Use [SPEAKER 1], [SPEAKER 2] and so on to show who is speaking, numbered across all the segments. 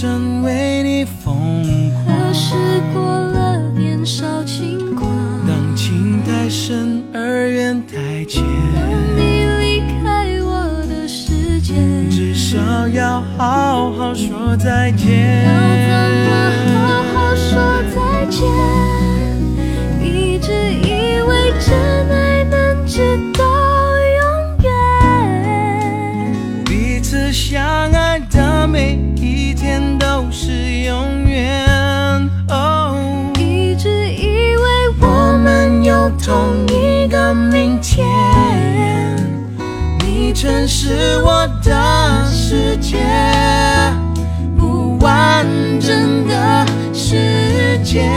[SPEAKER 1] 真为你疯狂。
[SPEAKER 2] 可是过了年少轻狂，
[SPEAKER 1] 当情太深而缘太浅，
[SPEAKER 2] 当你离开我的世界，
[SPEAKER 1] 至少要好好说再见。同一个明天，你曾是我的世界，不完整的世界。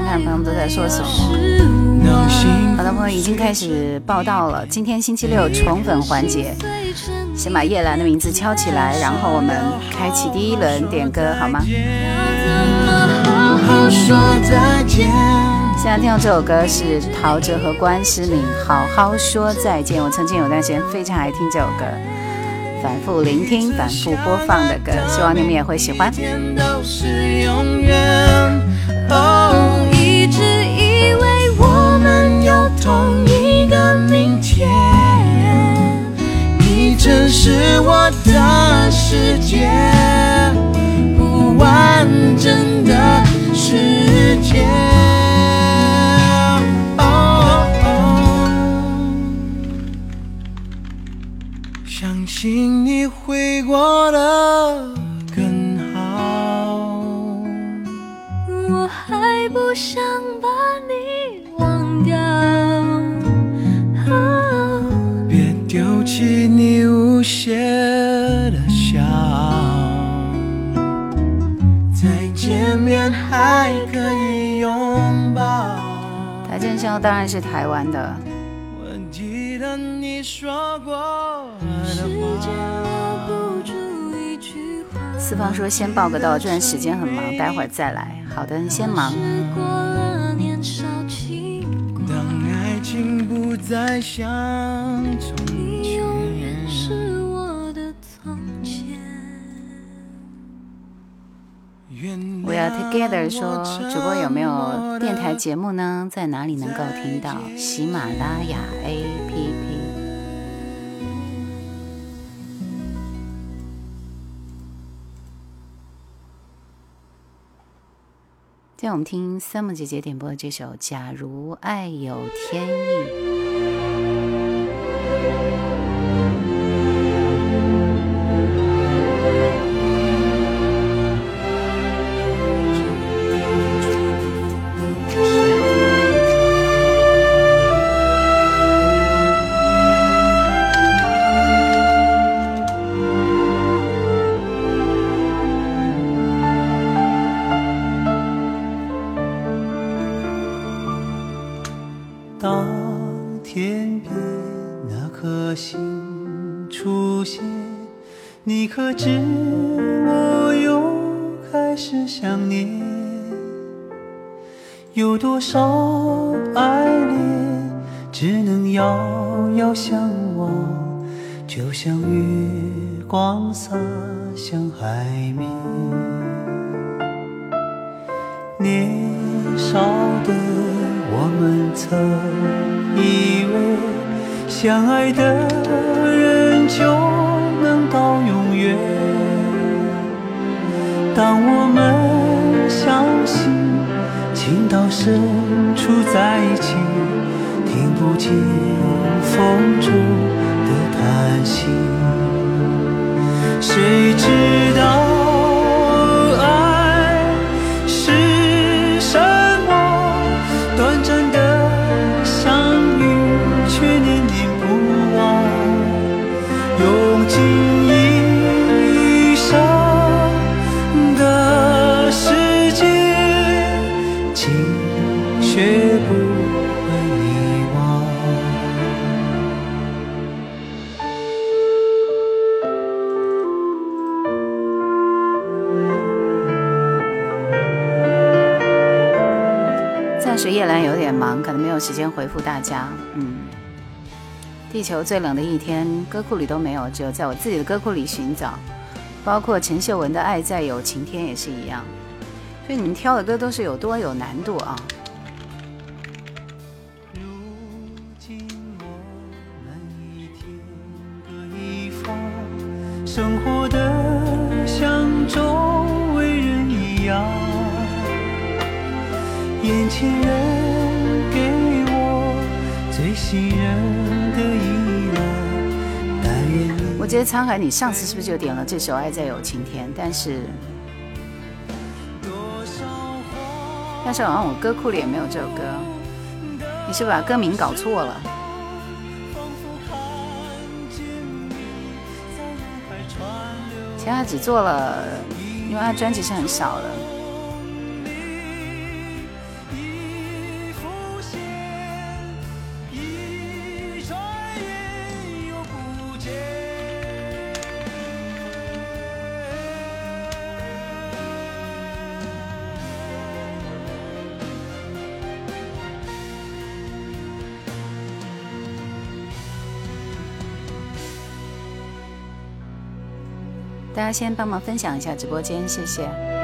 [SPEAKER 3] 看看朋友们都在说什么。好的朋友已经开始报道了，今天星期六宠粉环节，先把叶兰的名字敲起来，然后我们开启第一轮点歌，好吗？
[SPEAKER 1] 好好说再见。
[SPEAKER 3] 现在听到这首歌是陶喆和关诗敏《好好说再见》，我曾经有段时间非常爱听这首歌，反复聆听、反复播放的歌，希望你们也会喜欢。
[SPEAKER 1] 这是我的世界，不完整的世界。哦相信你会过得更好。
[SPEAKER 2] 我还不想把你
[SPEAKER 1] 无邪的笑，再见面还可以拥抱。
[SPEAKER 3] 台正宵当然是台湾的，
[SPEAKER 1] 我记得你说过的
[SPEAKER 2] 时间
[SPEAKER 1] 话。
[SPEAKER 2] 留不住一句话。
[SPEAKER 3] 四方说先报个到，这段时间很忙，待会儿再来。好的，你先忙。
[SPEAKER 1] 爱情不再像从前，
[SPEAKER 3] We are together 说，主播有没有电台节目呢？在哪里能够听到？喜马拉雅 APP。今天我们听 Sam 姐姐点播的这首《假如爱有天意》。
[SPEAKER 4] 间回复大家。嗯，地球最冷的一天，歌库里都没有，只有在我自己的歌库里寻找。包括陈秀文的《爱在有晴天》也是一样。所以你们挑的歌都是有多有难度啊！觉得沧海，你上次是不是就点了这首《爱在有晴天》？但是，但是好像我歌库里也没有这首歌，你是把歌名搞错了？其他只做了，因为他专辑是很少的。先帮忙分享一下直播间，谢谢。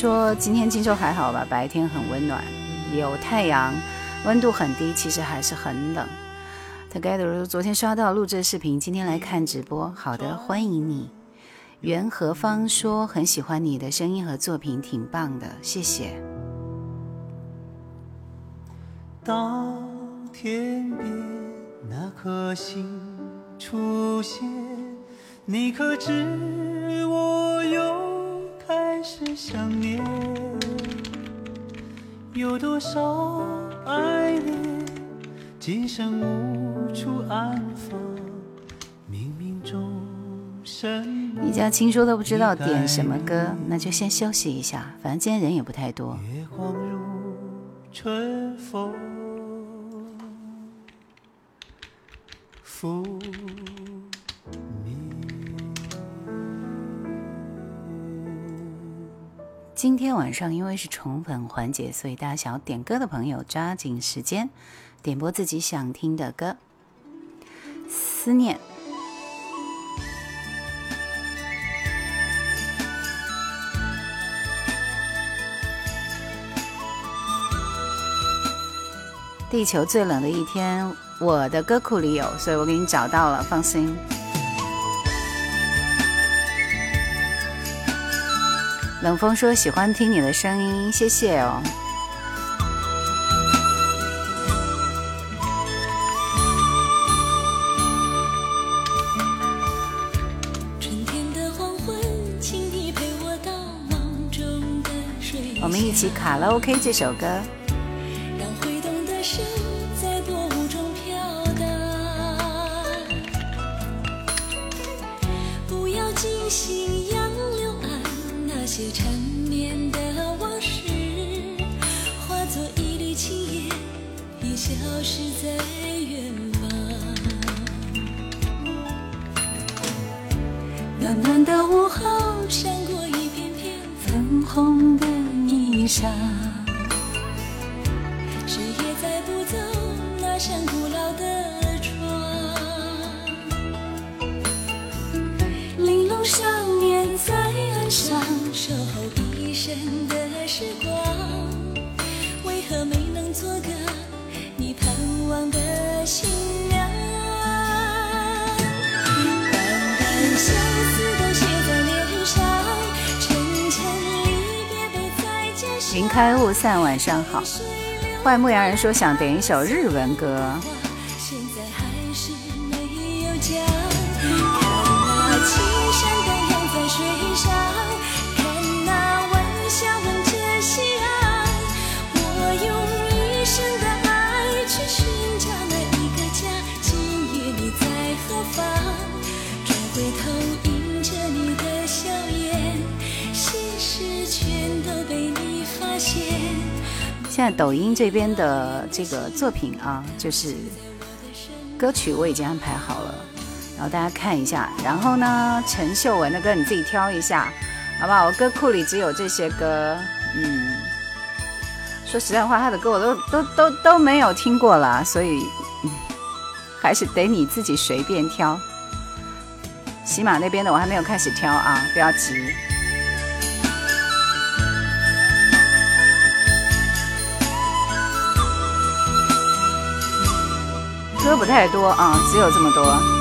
[SPEAKER 4] 说，今天荆州还好吧？白天很温暖，有太阳，温度很低，其实还是很冷。Together 昨天刷到录制视频，今天来看直播。好的，欢迎你。袁何芳说很喜欢你的声音和作品，挺棒的，谢谢。
[SPEAKER 3] 当天边那颗星出现，你可知开始想念？有多少爱恋，今生无处安放，冥冥中生
[SPEAKER 4] 李佳清说都不知道点什么歌，那就先休息一下，反正今天人也不太多。
[SPEAKER 3] 月光如春风拂
[SPEAKER 4] 今天晚上因为是宠粉环节，所以大家想要点歌的朋友抓紧时间点播自己想听的歌。思念，地球最冷的一天，我的歌库里有，所以我给你找到了，放心。冷风说喜欢听你的声音，谢谢哦。
[SPEAKER 1] 我
[SPEAKER 4] 们一起卡拉 OK 这首歌。
[SPEAKER 1] 暖的午后，闪过一片片粉红的衣裳。谁也载不走那扇古老的窗。玲珑少年在岸上守候一生的时光，为何没
[SPEAKER 4] 云开雾散，晚上好。坏牧羊人说想点一首日文歌，
[SPEAKER 1] 现在
[SPEAKER 4] 抖音这边的这个作品啊，就是歌曲我已经安排好了，然后大家看一下。然后呢，陈秀文的歌你自己挑一下，好不好？我歌库里只有这些歌，嗯，说实在话，他的歌我都都都都没有听过了，所以还是得你自己随便挑。喜马那边的我还没有开始挑啊，不要急。歌不太多啊，只有这么多。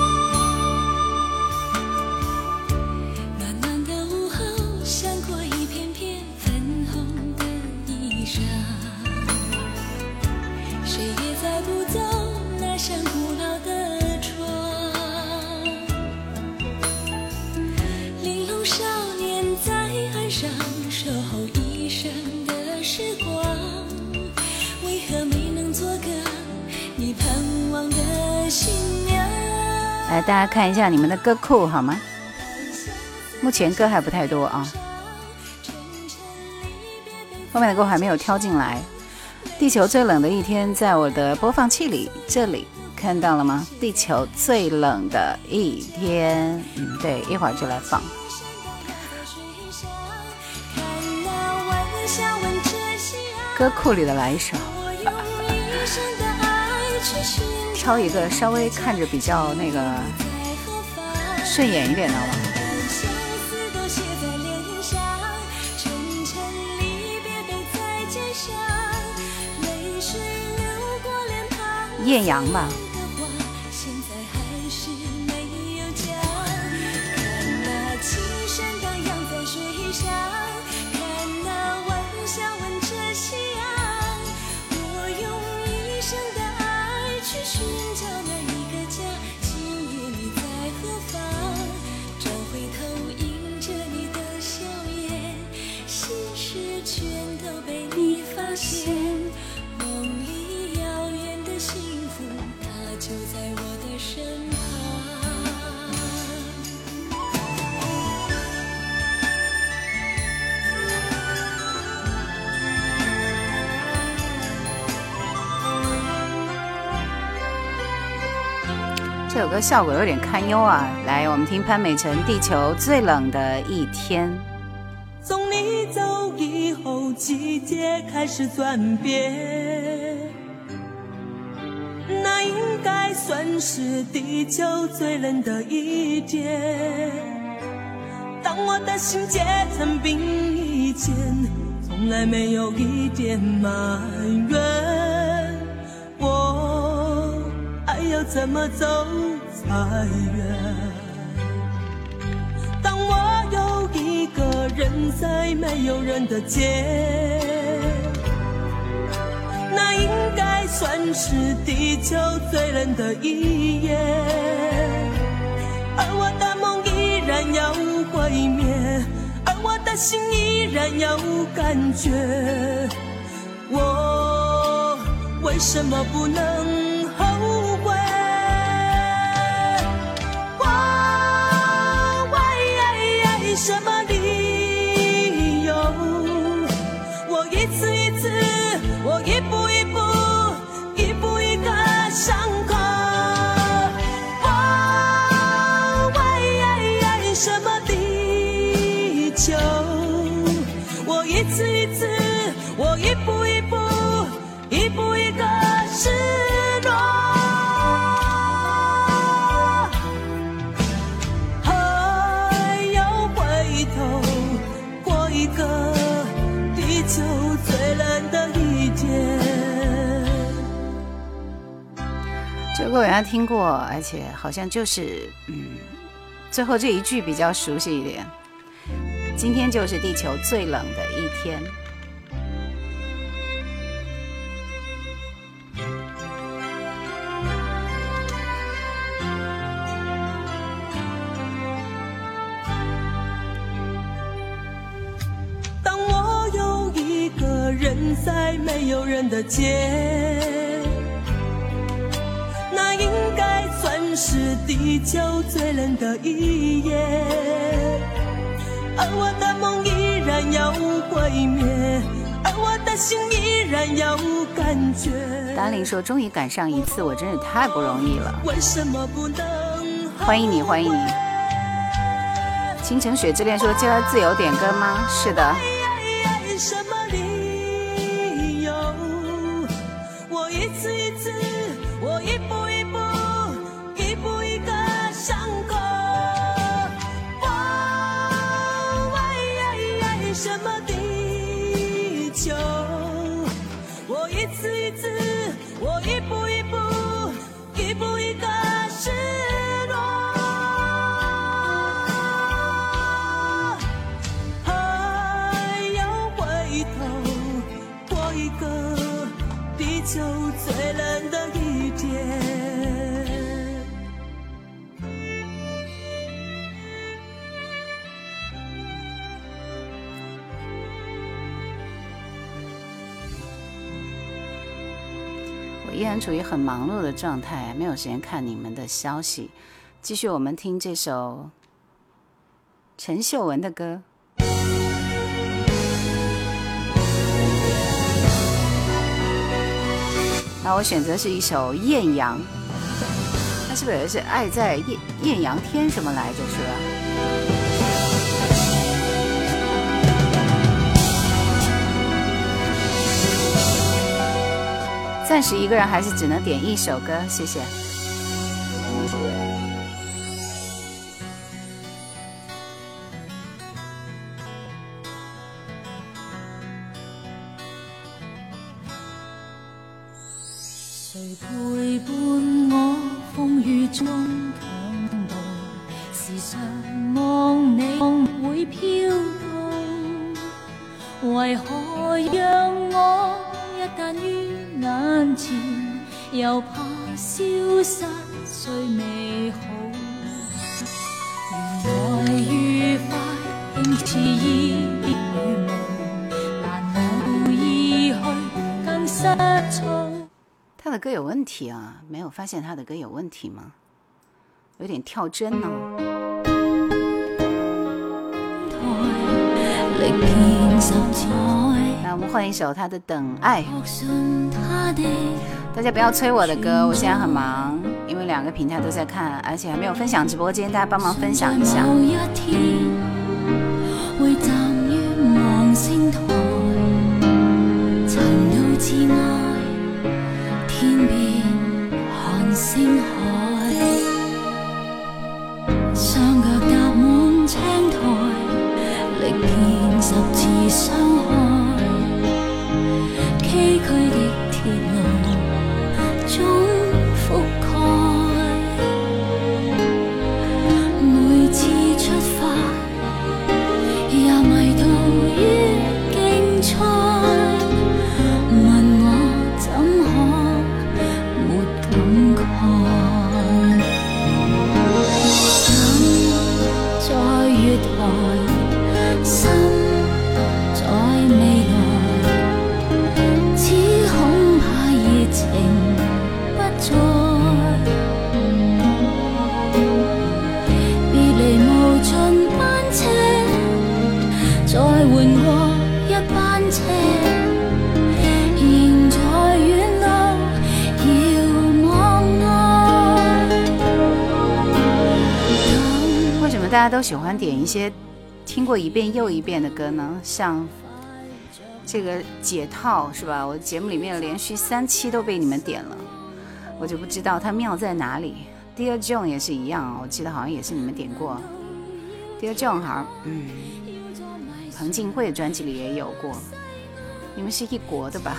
[SPEAKER 4] 家看一下你们的歌库好吗？目前歌还不太多啊，后面的歌还没有挑进来。地球最冷的一天，在我的播放器里，这里看到了吗？地球最冷的一天，嗯，对，一会儿就来放。歌库里的来一首，挑一个稍微看着比较那个顺眼一点的好吧。艳阳吧。这首歌效果有点堪忧啊！来，我们听潘美辰《地球最冷的一天》。
[SPEAKER 1] 从你走以后，季节开始转变，那应该算是地球最冷的一天。当我的心结成冰以前，从来没有一点埋怨。要怎么走？才远？当我有一个人在没有人的街，那应该算是地球最冷的一夜。而我的梦依然要毁灭，而我的心依然有感觉。我为什么不能
[SPEAKER 4] 来听过，而且好像就是嗯，最后这一句比较熟悉一点。今天就是地球最冷的一天。
[SPEAKER 1] 当我有一个人在没有人的街，地球最冷的一夜。而我的梦依然要毁灭，
[SPEAKER 5] 而我的心依然有感觉。
[SPEAKER 4] 达令说：“终于赶上一次，我真是太不容易了。”
[SPEAKER 5] 为什么不能？
[SPEAKER 4] 欢迎你，欢迎你。倾城雪之恋说：“接了自由点歌吗？”是的。处于很忙碌的状态，没有时间看你们的消息。继续，我们听这首陈秀文的歌。那我选择是一首《艳阳》，那是不是是爱在艳艳阳天什么来着？是吧？暂时一个人还是只能点一首歌，谢谢。
[SPEAKER 1] 又怕消失最美好？原來愉快竟似煙雨霧，難無意去更失措。
[SPEAKER 4] 他的歌有问题啊？没有发现他的歌有问题吗？有点跳針哦。我们换一首他的《等愛》。
[SPEAKER 1] 確信他的
[SPEAKER 4] 大家不要催我的歌，我现在很忙，因为两个平台都在看，而且还没有分享直播间，大家帮忙分享一下。
[SPEAKER 1] 某一天會站於望星台，塵到至愛，天邊看星海，雙腳踏滿青苔，歷遍十次傷
[SPEAKER 4] 家都喜欢点一些听过一遍又一遍的歌呢？像这个解套是吧？我节目里面连续三期都被你们点了，我就不知道它妙在哪里。Dear John 也是一样，我记得好像也是你们点过。Dear John 好像嗯，彭靖惠專輯裡也有过。你们是一国的吧？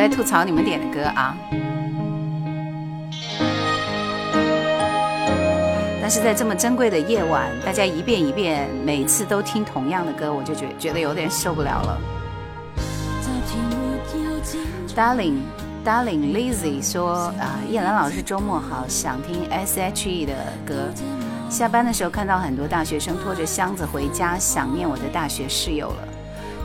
[SPEAKER 4] 在吐槽你们点的歌啊。但是在这么珍贵的夜晚，大家一遍一遍，每次都听同样的歌，我就觉觉得有点受不了了。Darling Darling Lizzy 说啊，叶兰老师周末好，想听 S.H.E 的歌。下班的时候看到很多大学生拖着箱子回家，想念我的大学室友了。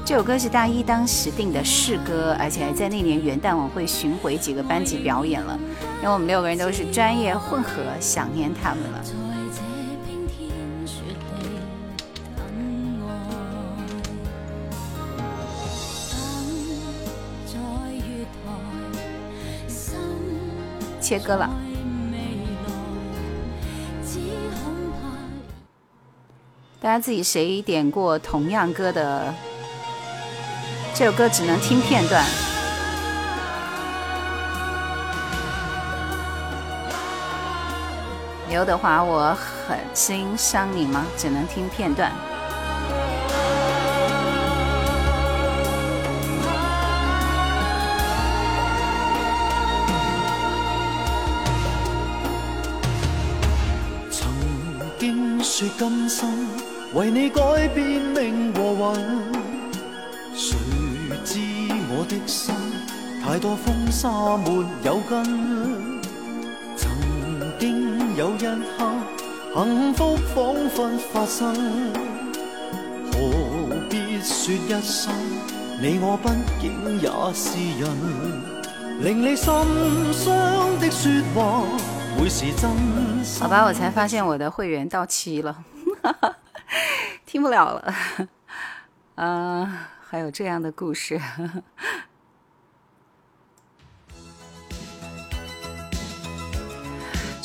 [SPEAKER 4] 這首歌是大一當時定的試歌，而且還在那年元旦晚會巡迴幾個班級表演了。因为我们六个人都是专业混合，想念他们了。切歌了，大家自己谁点过同样歌的？这首歌只能听片段。刘德华，我很欣赏你吗？只能听片段。
[SPEAKER 3] 曾经说今生为你改变命和运，太多风沙没有根。曾经有一刻幸福仿佛发生，何必说一生你我毕竟也是人，令你心伤的说话。
[SPEAKER 4] 好吧，我才发现我的会员到期了，听不了了。嗯，还有这样的故事，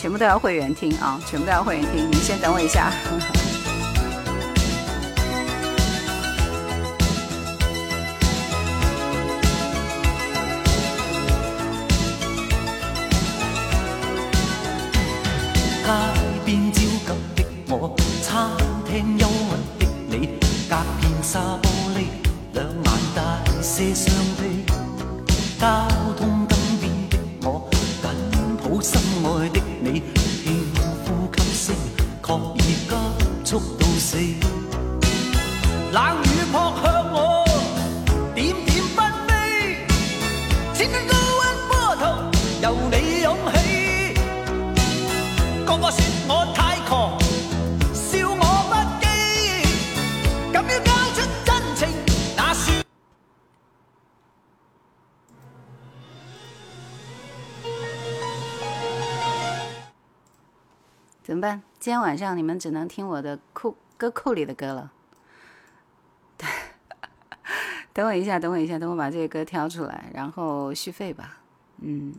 [SPEAKER 4] 全部都要会员听啊，全部都要会员听。你先等我一下。
[SPEAKER 3] 街边焦急的我，餐厅忧郁的你，隔片沙玻璃，两眼大些伤悲。交通灯边的我，紧抱心爱的你，轻呼吸声，确已急速到死。冷雨扑向我，点点纷飞，千吨高温波涛由你涌起。
[SPEAKER 4] 个个说我么办？今天晚上你们只能听我的库歌库里的歌了。等我一下，等我一下，等我把这个歌挑出来，然后续费吧。嗯，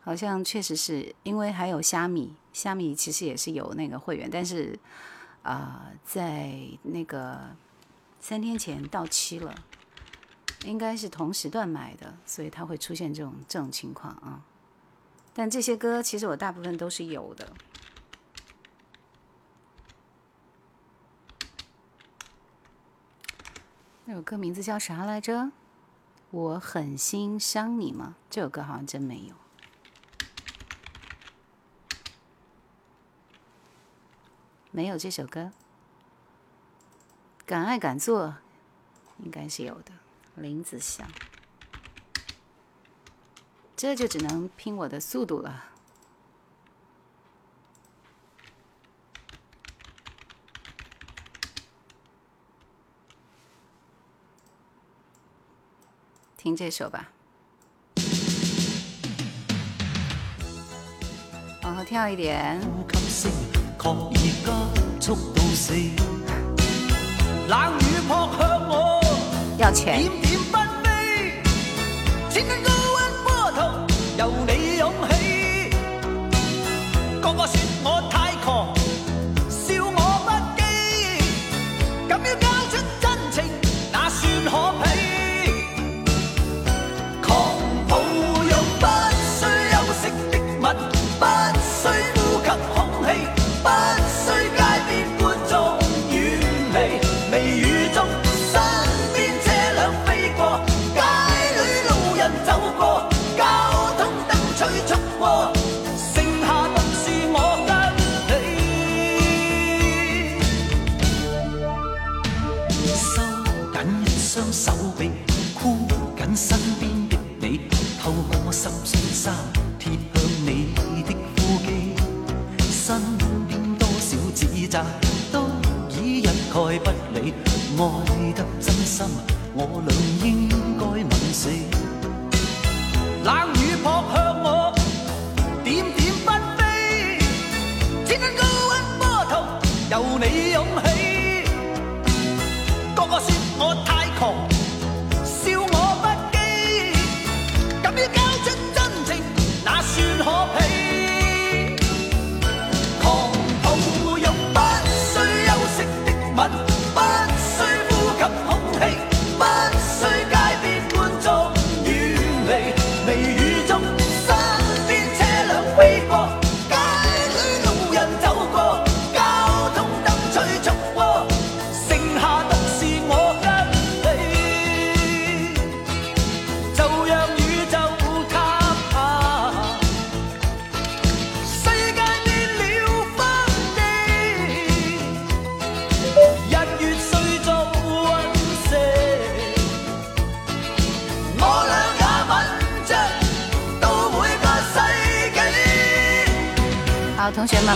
[SPEAKER 4] 好像确实是因为还有虾米，虾米其实也是有那个会员，但是啊，在那个三天前到期了，应该是同时段买的，所以它会出现这种这种情况啊。但这些歌其实我大部分都是有的。那首歌名字叫啥来着？我狠心伤你吗？这首歌好像真没有，没有这首歌。敢爱敢做，应该是有的。林子祥。这就只能拼我的速度了。听这首吧，往后跳一点。要钱。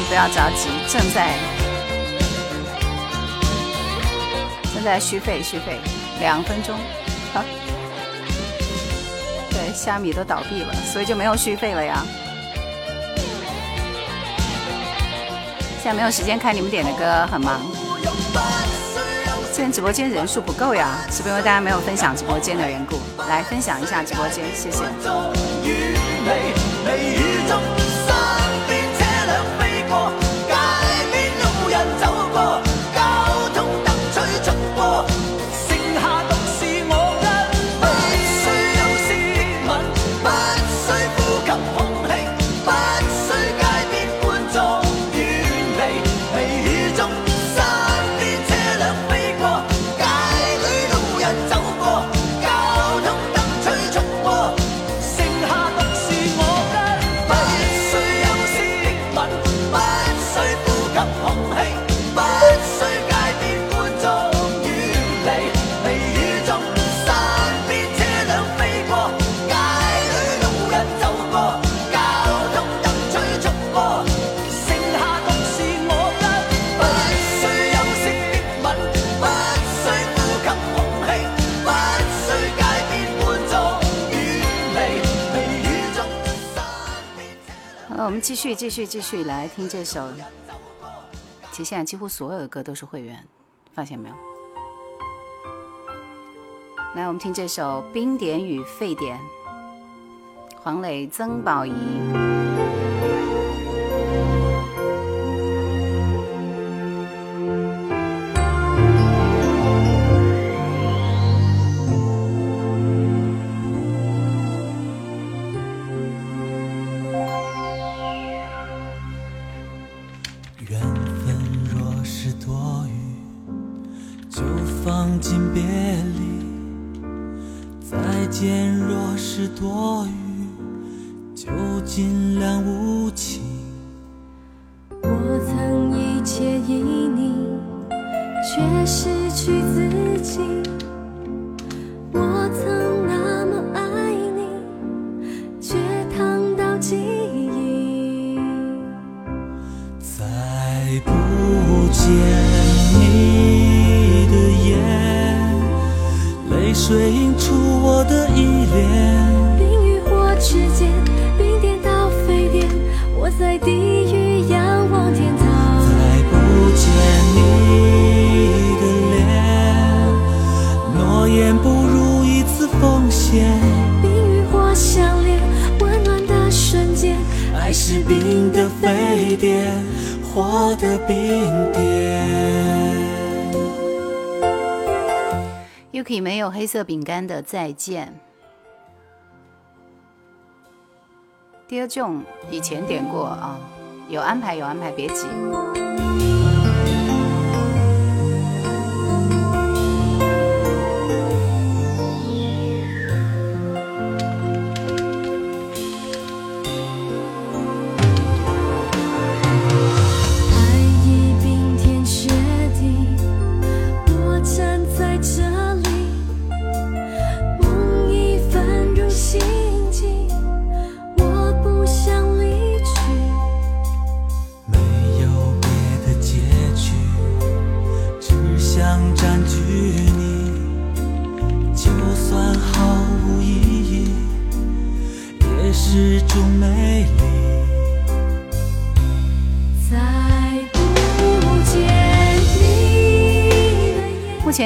[SPEAKER 4] 不要着急，正在正在续费续费，两分钟。好，对，虾米都倒闭了，所以就没有续费了呀。现在没有时间看你们点的歌，很忙。现在直播间人数不够呀，是不是因为大家没有分享直播间的缘故？来分享一下直播间，谢谢。继续继续继续来听这首，其实现在几乎所有的歌都是会员，发现没有？来，我们听这首《冰点与沸点》，黄磊、曾宝仪。Uki 没有黑色饼干的再见，Dear John，以前点过啊，有安排有安排，别急。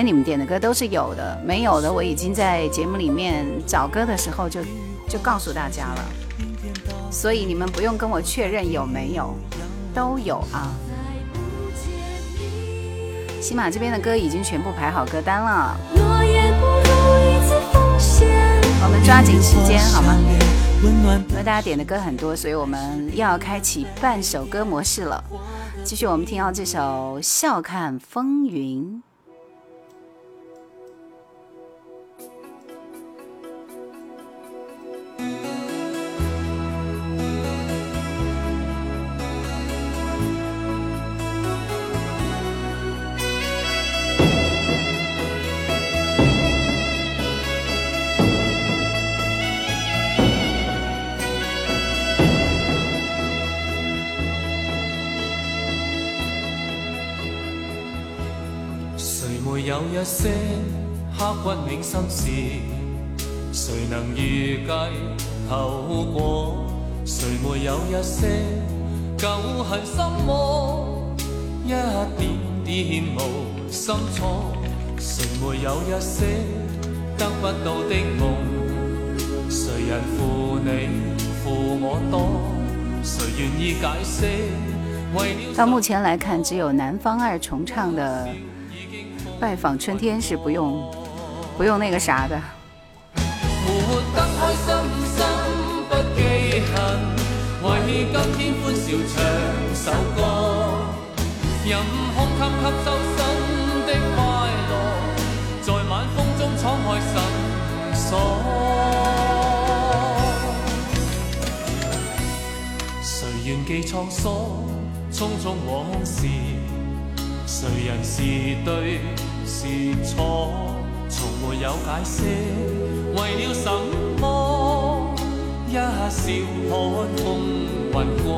[SPEAKER 4] 你们点的歌都是有的，没有的我已经在节目里面找歌的时候就就告诉大家了，所以你们不用跟我确认有没有，都有啊。起码这边的歌已经全部排好歌单了，我们抓紧时间好吗？因为大家点的歌很多，所以我们又要开启半首歌模式了。继续，我们听到这首《笑看风云》。
[SPEAKER 6] 些刻骨铭心事？谁能预计后果？谁没有一些旧恨心魔？一点点无心错。谁没有一些得不到的梦？谁人负你负我多？谁愿意解释？
[SPEAKER 4] 到目前来看，只有南方二重唱的《拜访春天》是不用不用那个啥的。活得开心心不记恨，为今天欢笑唱首歌，任空吸吸收新的快乐，在晚风中敞开心锁。谁愿记沧桑？匆匆往事，谁人是对是错，从没有解释。为了什么，一笑看风云过。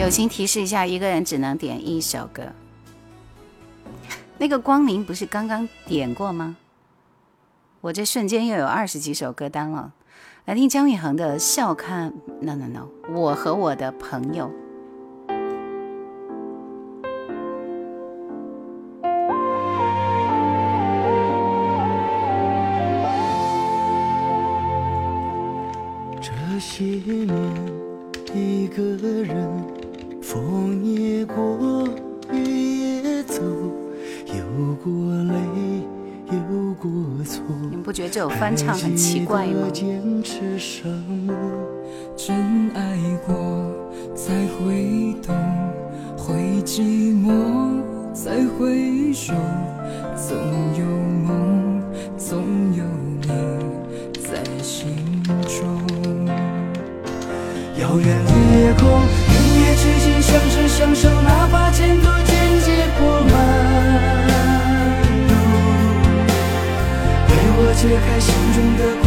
[SPEAKER 4] 友情提示一下，一个人只能点一首歌。那个光明不是刚刚点过吗？我这瞬间又有二十几首歌单了。来听姜育恒的《笑看》，no no no，我和我的朋友。觉得这首翻唱很奇怪吗？
[SPEAKER 7] 真爱过，才会懂，会寂寞，才会守。总有梦，总有你在心中。
[SPEAKER 2] 遥远夜空，云也之间相知相守，解开心中的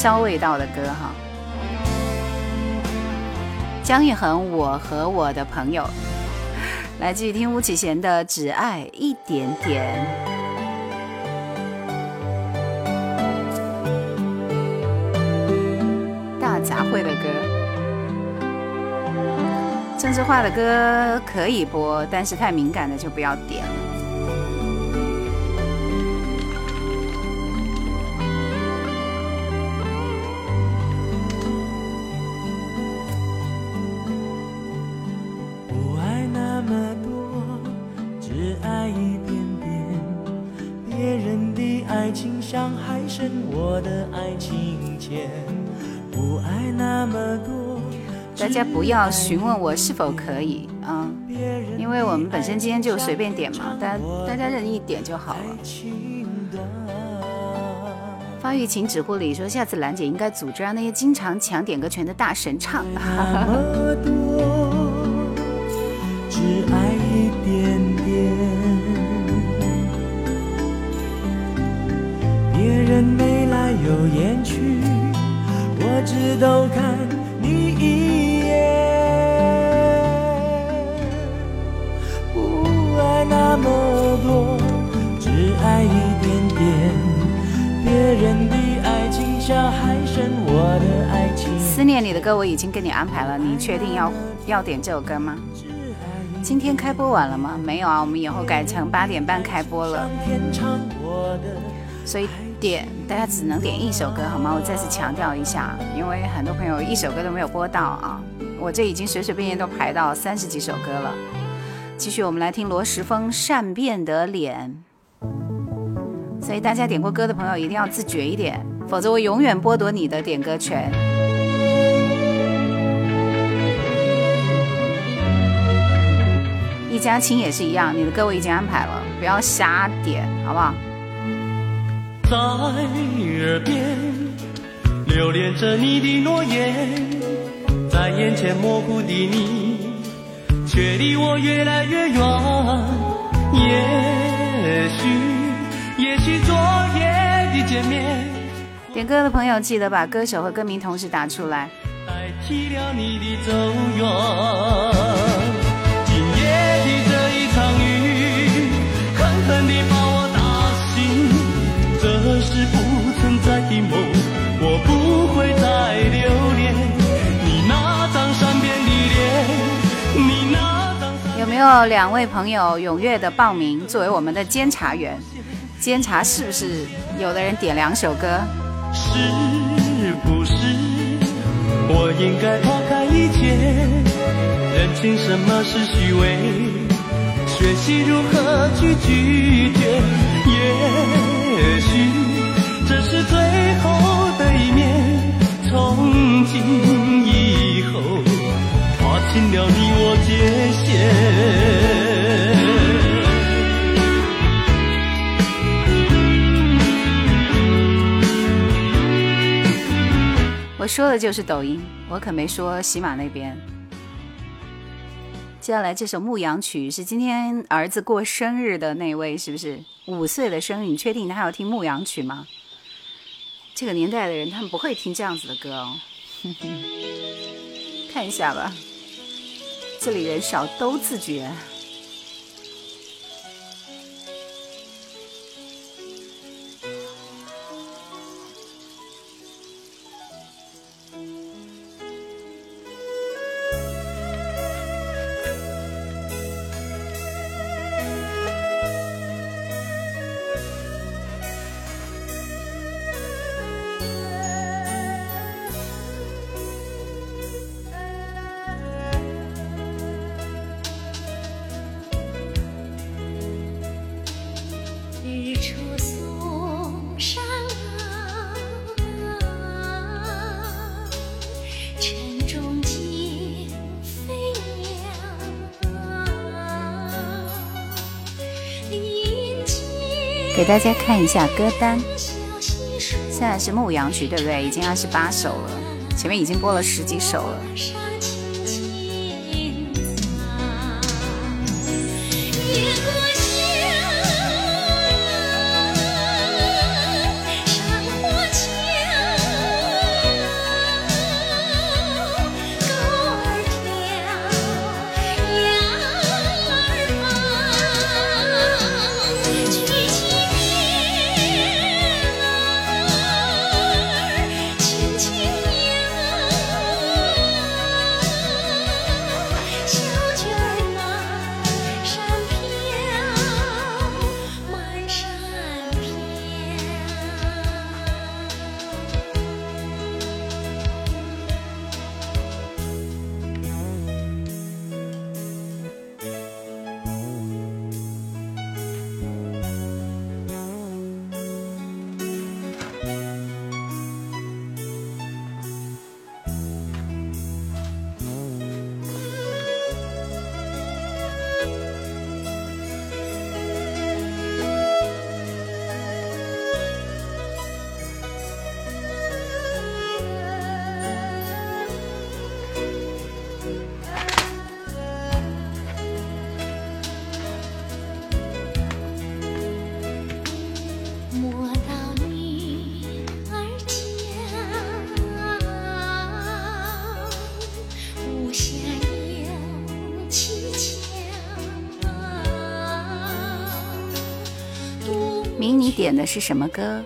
[SPEAKER 2] 一
[SPEAKER 4] 首串烧味道的歌哈，姜育恒《我和我的朋友》，来继续听巫启贤的《只爱一点点》，大杂烩的歌，政治化的歌可以播，但是太敏感的就不要点。不要询问我是否可以啊，因为我们本身今天就随便点嘛，大家大家任意点就好了。发育请指护理说，下次兰姐应该组织让那些经常抢点歌权的大神唱。
[SPEAKER 2] 只爱一点点，别人眉来又眼去，我只都看你一只爱一点点，别人的爱情下还剩我的爱情。
[SPEAKER 4] 思念你的歌我已经给你安排了，你确定要要点这首歌吗？今天开播晚了吗？没有啊，我们以后改成八点半开播了。所以点大家只能点一首歌好吗？我再次强调一下，因为很多朋友一首歌都没有播到啊。我这已经随随便便都排到三十几首歌了。继续，我们来听罗时峰《善变的脸》。所以大家点过歌的朋友一定要自觉一点，否则我永远剥夺你的点歌权。
[SPEAKER 1] 一家亲也是一样，你的歌我已经安排了，不要瞎点，好不好？
[SPEAKER 3] 在耳边留恋着你的诺言，在眼前模糊的你。却离我越来越远。也许，也许昨夜的见面，
[SPEAKER 1] 点歌的朋友记得把歌手和歌名同时打出来。
[SPEAKER 3] 代替了你的走远。
[SPEAKER 1] 有两位朋友踊跃的报名作为我们的监察员？监察是不是有的人点两首歌？
[SPEAKER 3] 是不是我应该抛开一切，认清什么是虚伪，学习如何去拒绝？也许这是最后的一面，从今以后划清了你我界限。
[SPEAKER 1] 我说的就是抖音，我可没说喜马那边。接下来这首《牧羊曲》是今天儿子过生日的那位，是不是五岁的生日？你确定他要听《牧羊曲》吗？这个年代的人他们不会听这样子的歌哦。看一下吧，这里人少都自觉。大家看一下歌单，现在是《牧羊曲》，对不对？已经二十八首了，前面已经播了十几首了。是什么歌？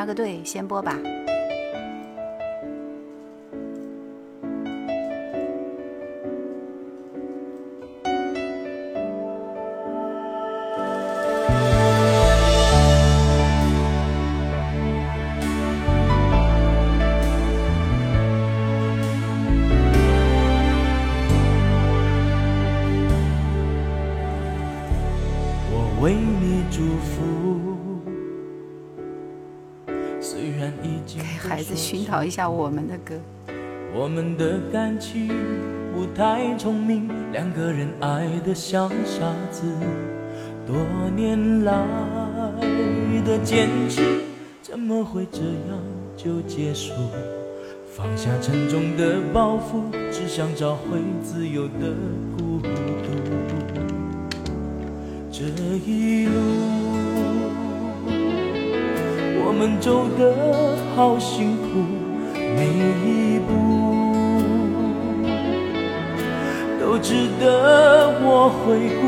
[SPEAKER 4] 插个队，先播吧。子熏陶一下我们的歌。
[SPEAKER 2] 我们的感情不太聪明，两个人爱得像傻子。多年来的坚持，怎么会这样就结束？放下沉重的包袱，只想找回自由的孤独。这一路我们走得好辛苦，每一步都值得我回顾。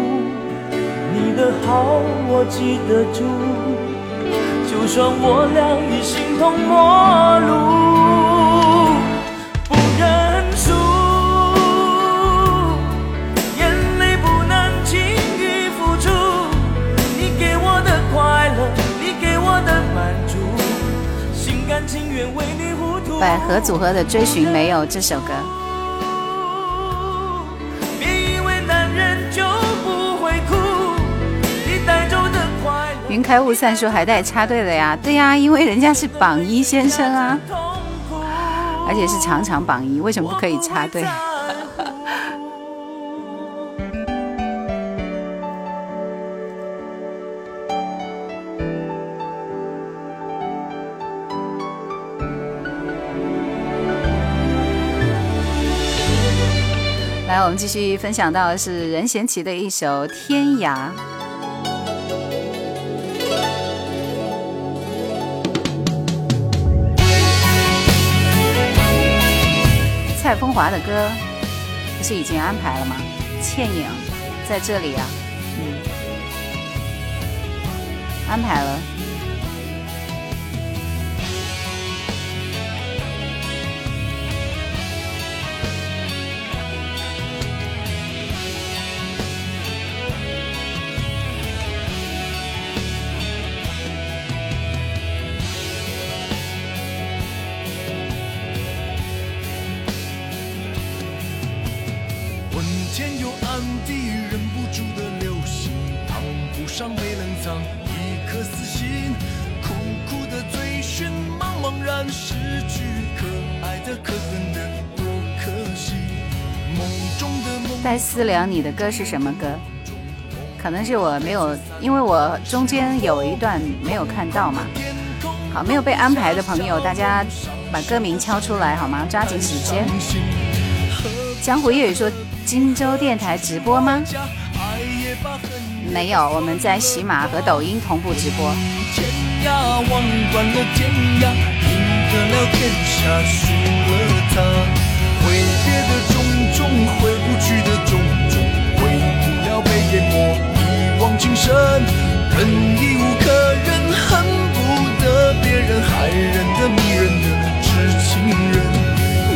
[SPEAKER 2] 你的好我记得住，就算我俩已形同陌路，
[SPEAKER 4] 百合组合的《追寻》没有这首歌。云开雾散说还带插队的呀？对呀，因为人家是榜一先生啊，而且是常常榜一，为什么不可以插队？我们继续分享到的是任贤齐的一首《天涯》。蔡枫华的歌不是已经安排了吗？倩影在这里啊，嗯，安排了。
[SPEAKER 3] 的梦。
[SPEAKER 4] 带思量你的歌是什么歌？可能是我没有，因为我中间有一段没有看到嘛。好，没有被安排的朋友，大家把歌名敲出来好吗？抓紧时间。江湖夜雨说：“荆州电台直播吗？没有，我们在喜马和抖音同步直播。
[SPEAKER 3] 天涯望断了天涯，赢得了天下，输了他。挥别的种种，回不去的，淹没一往情深。忍已无可忍，恨不得别人害人的迷人的痴情人。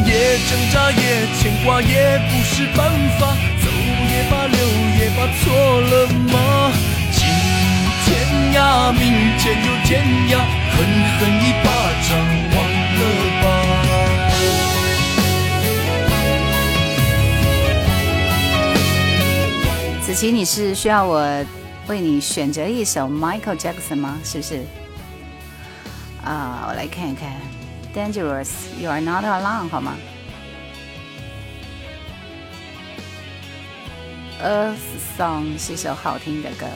[SPEAKER 3] 也挣扎，也牵挂，也不是办法。走也罢，留也罢，错了吗？今天涯，明天又天涯，狠狠一巴掌，忘了
[SPEAKER 4] 子琪，你是需要我为你选择一首 Michael Jackson 吗？是不是？啊，我来看一看，Dangerous, You Are Not Alone，好吗？Earth Song 是一首好听的歌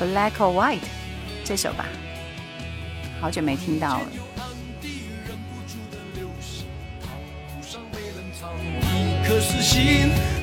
[SPEAKER 4] ，Black or White 这首吧，好久没听到了。
[SPEAKER 3] 一颗死心，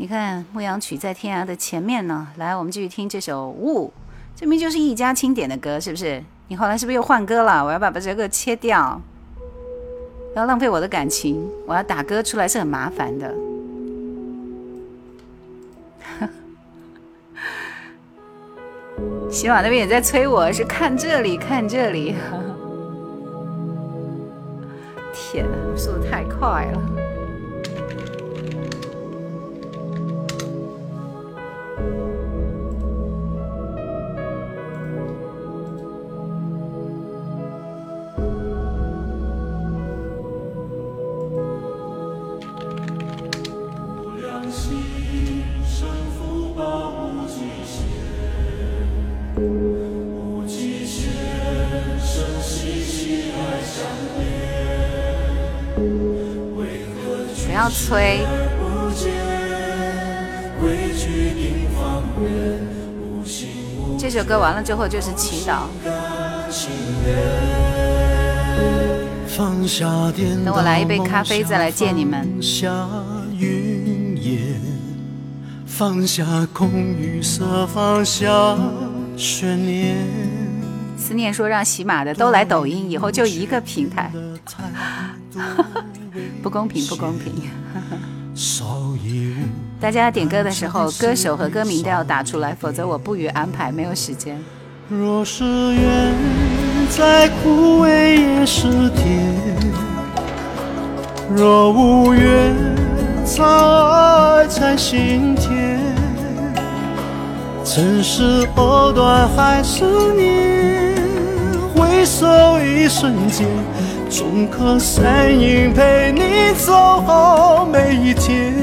[SPEAKER 4] 你看《牧羊曲》在天涯的前面呢。来，我们继续听这首《雾》，这明就是一家清点的歌，是不是？你后来是不是又换歌了？我要把把这个切掉，不要浪费我的感情。我要打歌出来是很麻烦的。喜马那边也在催我，是看这里，看这里。天哪，速度太快了。催。这首歌完了之后就是祈祷。等我来一杯咖啡再来见你们。放下空与色，放下悬念。思念说让喜马的都来抖音，以后就一个平台。不公平，不公平！大家点歌的时候，歌手和歌名都要打出来，否则我不予安排，没有时间。若是缘再枯萎也是甜，若无缘才爱才心甜。曾是藕断还是念，回首一瞬间。总可身影陪你走好每一天。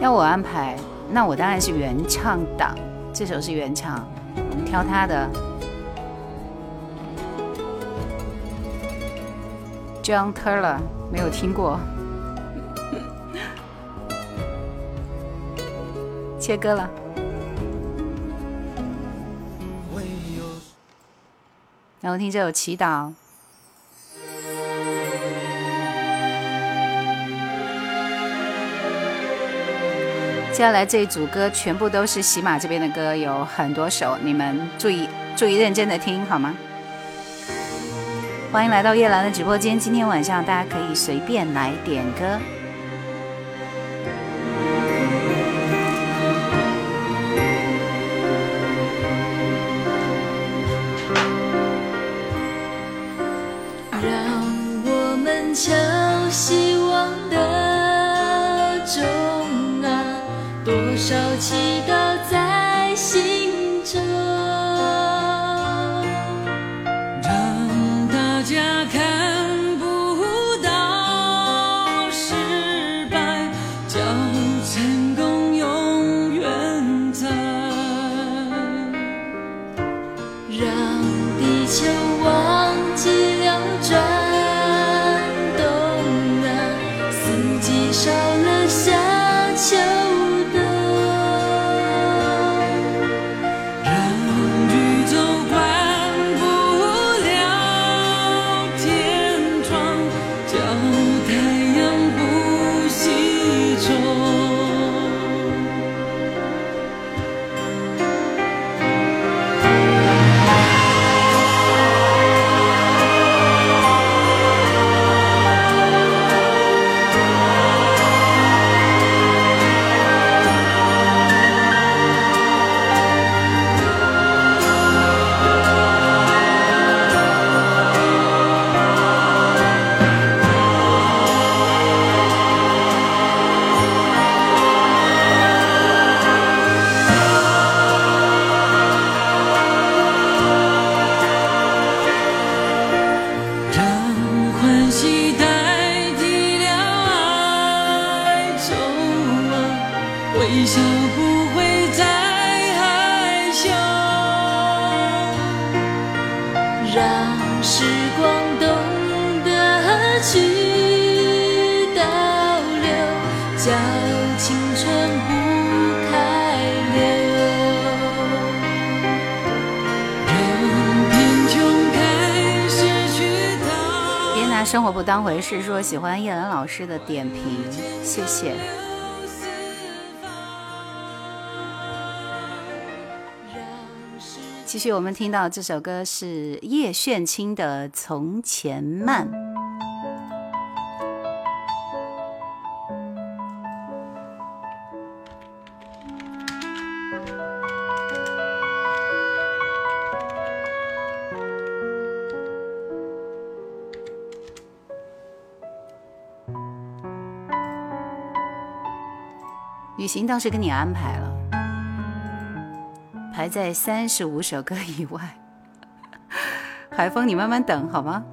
[SPEAKER 4] 要我安排，那我当然是原唱党。这首是原唱，我们挑他的。John Taylor 没有听过，切歌了。然后听这首祈祷。接下来这一组歌全部都是喜马这边的歌，有很多首，你们注意注意认真的听好吗？欢迎来到叶兰的直播间，今天晚上大家可以随便来点歌。当回事，说喜欢叶兰老师的点评，谢谢。继续，我们听到这首歌是叶炫清的《从前慢》。行倒是给你安排了，排在三十五首歌以外。海峰，你慢慢等好吗？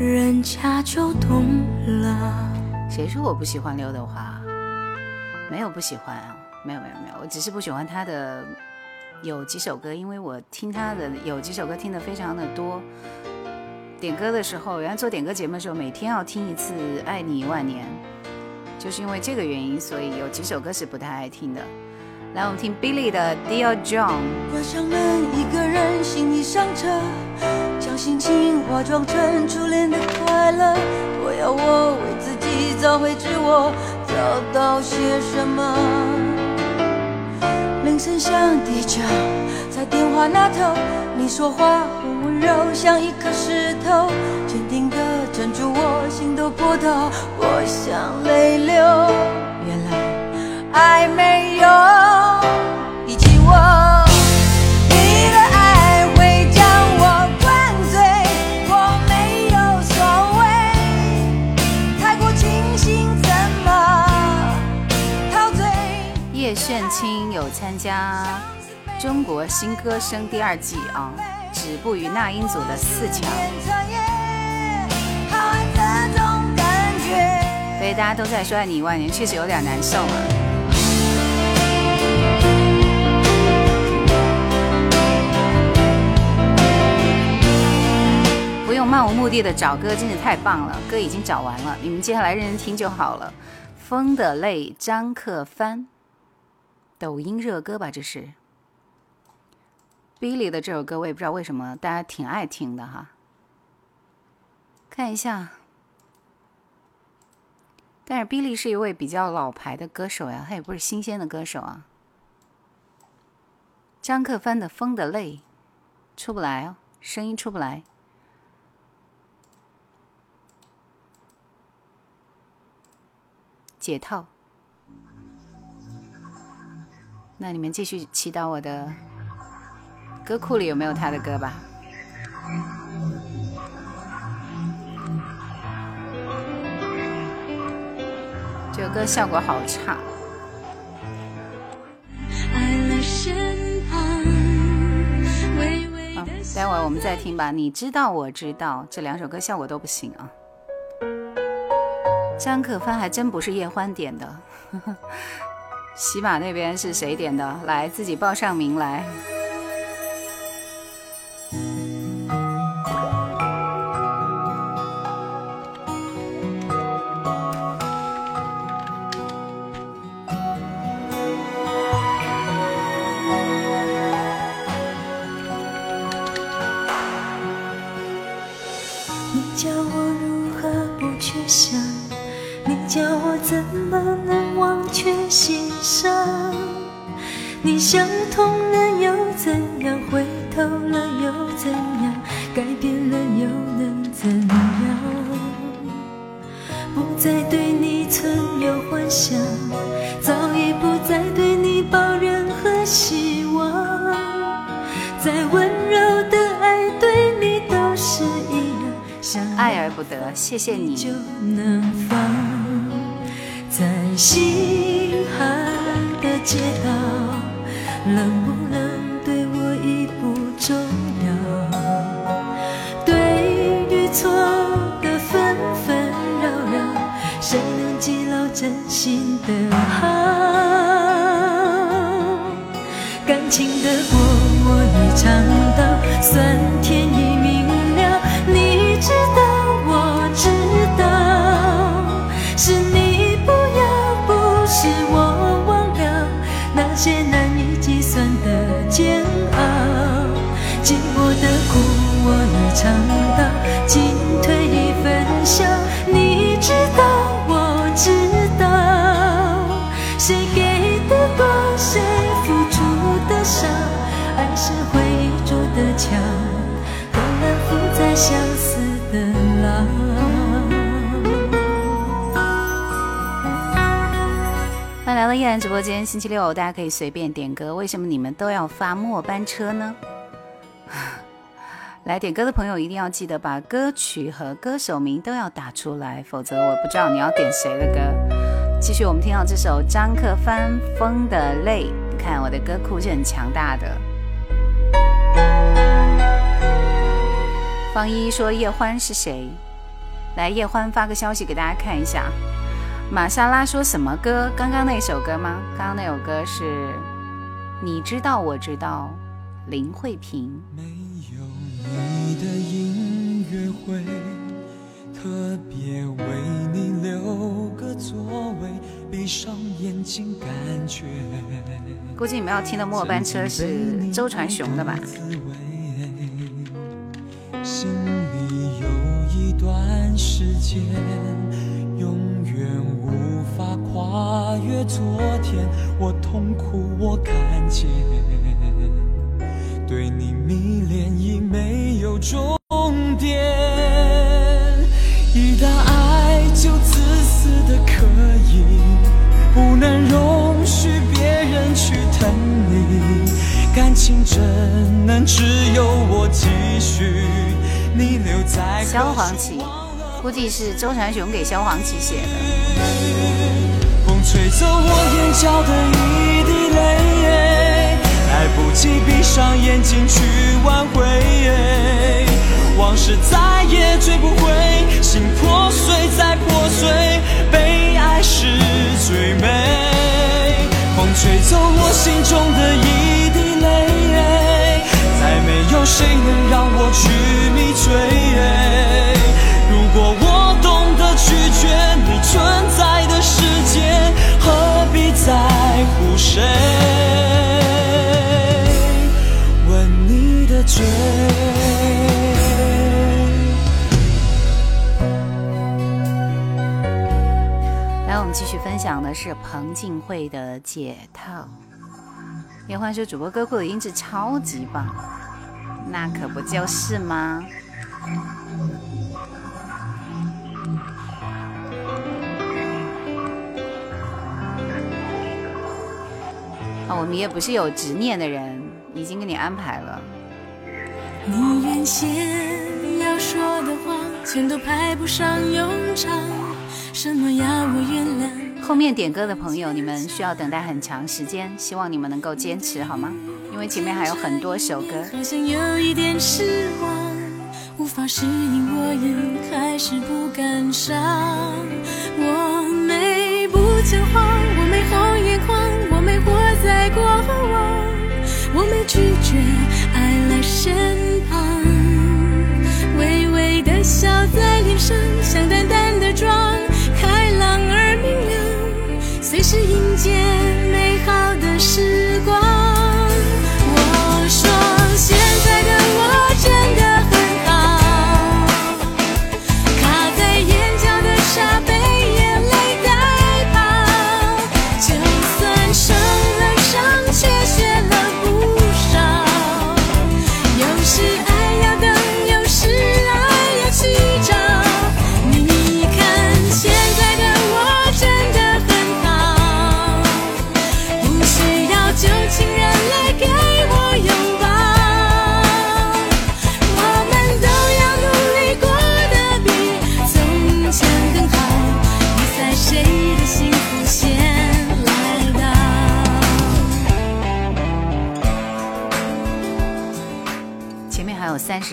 [SPEAKER 8] 人家就懂了。
[SPEAKER 4] 谁说我不喜欢刘德华？没有不喜欢啊，没有没有没有，我只是不喜欢他的。有几首歌，因为我听他的有几首歌听的非常的多。点歌的时候，原来做点歌节目的时候，每天要听一次《爱你一万年》，就是因为这个原因，所以有几首歌是不太爱听的。来，我们听 Billy 的《Dear John》。
[SPEAKER 1] 关上门，一个人，行李上车，将心情化妆成初恋的快乐。我要我为自己找回自我，找到些什么？铃声响，低着，在电话那头，你说话很温柔，像一颗石头，坚定地镇住我心头波涛。我想泪流，爱没有遗弃我。
[SPEAKER 4] 炫清有参加《中国新歌声》第二季啊，止步于那英组的四强。所以大家都在说爱你一万年，确实有点难受啊。漫无目的的找歌，真是太棒了。歌已经找完了，你们接下来认真听就好了。风的泪，张克帆。抖音热歌吧，这是 Billy 的这首歌，我也不知道为什么大家挺爱听的哈。看一下，但是 Billy 是一位比较老牌的歌手呀，他也不是新鲜的歌手啊。张克帆的《风的泪》出不来哦，声音出不来，解套。那你们继续祈祷我的歌库里有没有他的歌吧。这首歌效果好差。好，待会儿我们再听吧。你知道，我知道，这两首歌效果都不行啊。张可帆还真不是叶欢点的。喜马那边是谁点的？来，自己报上名来。
[SPEAKER 1] 怎么能忘却心伤？你想通了又怎样？回头了又怎样？改变了又能怎样？不再对你存有幻想，早已不再对你抱任何希望。再温柔的爱对你都是一样，想
[SPEAKER 4] 爱而不得，谢谢你。
[SPEAKER 1] 就能放，心寒的街道，冷不冷对我已不重要。对与错的纷纷扰扰，谁能记牢真心的好？感情的锅我已尝到，酸甜筑的墙，很难负载相思的牢。
[SPEAKER 4] 欢迎来到依然直播间，星期六大家可以随便点歌。为什么你们都要发末班车呢？来点歌的朋友一定要记得把歌曲和歌手名都要打出来，否则我不知道你要点谁的歌。继续，我们听到这首张克帆《风的泪》，看我的歌库是很强大的。方一说叶欢是谁？来，叶欢发个消息给大家看一下。玛莎拉说什么歌？刚刚那首歌吗？刚刚那首歌是你知道我知道，林慧萍。
[SPEAKER 2] 没有你的音乐会，特别为你留个座位，闭上眼睛感觉。
[SPEAKER 4] 估计你们要听的末班车是周传雄的吧？
[SPEAKER 2] 心里有一段时间，永远无法跨越昨天。我痛苦，我看见，对你迷恋已没有终点。一旦爱就自私的可以，不能容感情真能只有我继续，你留在
[SPEAKER 4] 萧煌奇，估计是周传雄给萧煌奇写的。
[SPEAKER 2] 风吹走我眼角的一滴泪，来不及闭上眼睛去挽回，往事再也追不回，心破碎再破碎，被爱是最美。风吹走我心中的一滴泪，再没有谁能让我去迷醉。如果我懂得拒绝你存在的世界，何必在乎谁吻你的嘴？
[SPEAKER 4] 们继续分享的是彭靖惠的《解套》。叶欢说主播歌库的音质超级棒，那可不就是吗？啊，我们也不是有执念的人，已经给你安排了。
[SPEAKER 1] 你原先要说的话，全都派不上用场。什么要我原谅？
[SPEAKER 4] 后面点歌的朋友，你们需要等待很长时间，希望你们能够坚持好吗？因为前面还有很多首歌。
[SPEAKER 1] 好像有一点失望，无法适应，我已开始不感伤。我没不讲话，我没红眼眶，我没活在过往，我没拒绝爱来身旁，微微的笑在脸上，像淡淡的妆，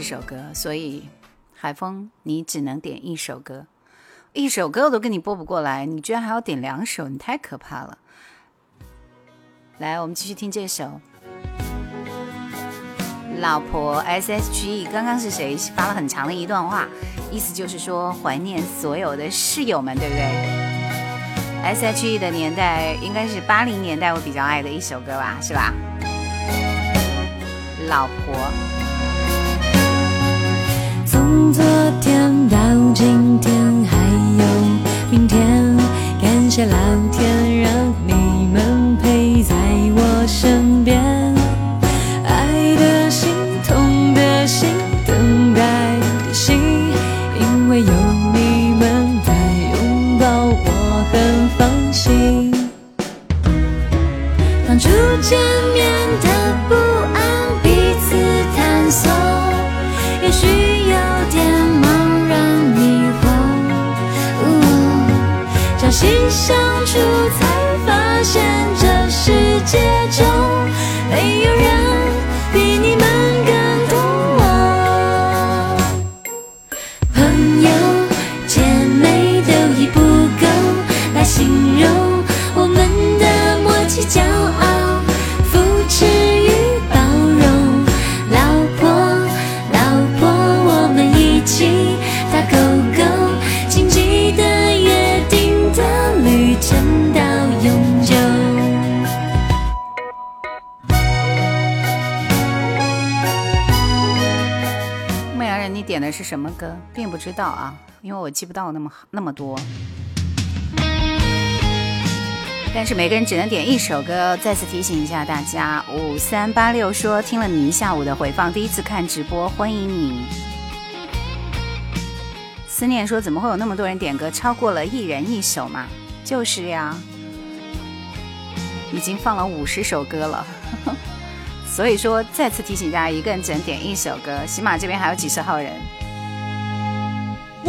[SPEAKER 4] 首歌，所以海峰你只能点一首歌，一首歌我都跟你播不过来，你居然还要点两首，你太可怕了。来，我们继续听这首。老婆 S S G，刚刚是谁发了很长的一段话，意思就是说怀念所有的室友们，对不对？S H E 的年代应该是八零年代我比较爱的一首歌吧，是吧？老婆。
[SPEAKER 1] 从昨天到今天还有明天，感谢老天让你们陪在我身边。爱的心，痛的心，等待的心，因为有你们在拥抱，我很放心。当初见面细相处，才发现这世界中没有人
[SPEAKER 4] 歌？并不知道啊，因为我记不到那么那么多。但是每个人只能点一首歌。再次提醒一下大家，五三八六说听了你一下午的回放，第一次看直播，欢迎你。思念说怎么会有那么多人点歌，超过了一人一首嘛？就是呀，已经放了五十首歌了。所以说，再次提醒大家，一个人只能点一首歌。喜马这边还有几十号人，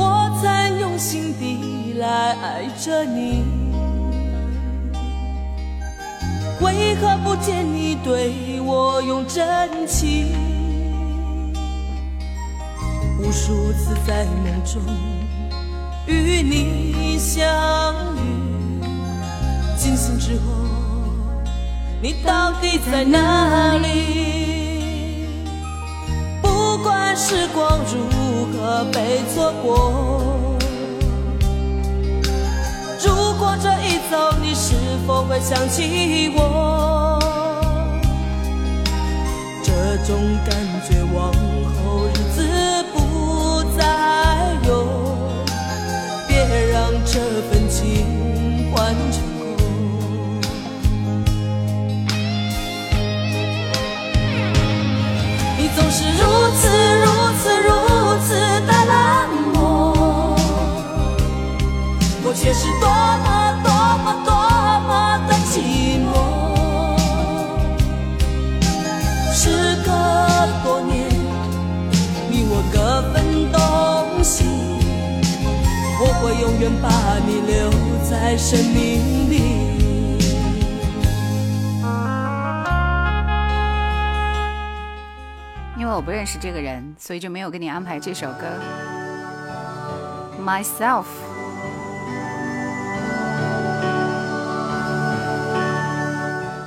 [SPEAKER 5] 我在用心地来爱着你，为何不见你对我用真情？无数次在梦中与你相遇，惊醒之后，你到底在哪里？不管时光如何被错过，如果这一走，你是否会想起我？这种感觉往总是如此如此如此的冷漠，我却是多么多么多么的寂寞。时隔多年，你我各分东西，我会永远把你留在生命里。
[SPEAKER 4] 因为我不认识这个人，所以就没有给你安排这首歌。Myself，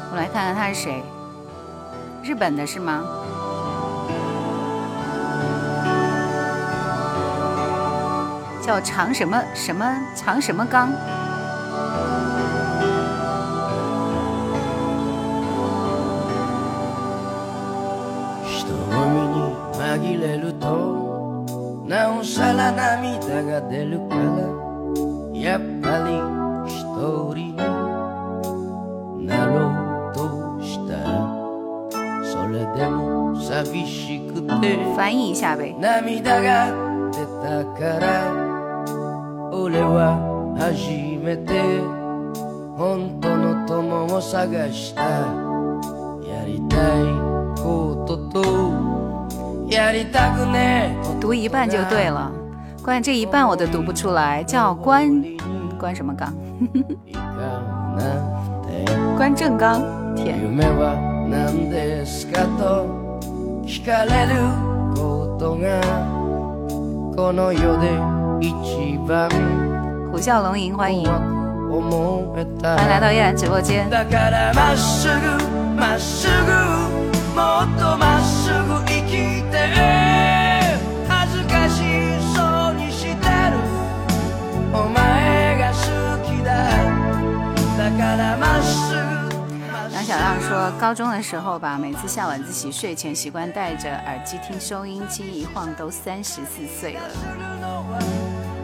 [SPEAKER 4] 我来看看他是谁，日本的是吗？叫长什么什么长什么刚？
[SPEAKER 9] 紛れるとなおさら涙が出るからやっぱり一人になろうとしたらそれでも寂しくて
[SPEAKER 4] 翻译一下呗。
[SPEAKER 9] 涙が出たから俺は初めて本当の友を探したやりたいこととやりたくねえこと
[SPEAKER 4] 读一半就对了，关键这一半我都读不出来，叫关关什么刚？
[SPEAKER 9] いかなんて
[SPEAKER 4] 关正刚，天，
[SPEAKER 9] 夢は何ですかと聞かれるこ ことがこの世で一番
[SPEAKER 4] 虎啸龙吟，欢迎，
[SPEAKER 9] 思えた
[SPEAKER 4] 欢迎来到依然直播间。
[SPEAKER 9] きて恥ずかしそうにしてるお前が好きだだからまっすぐ
[SPEAKER 4] 杨小亮说，高中的时候吧，每次下晚自习，睡前习惯戴着耳机听收音机，一晃都三十四岁了。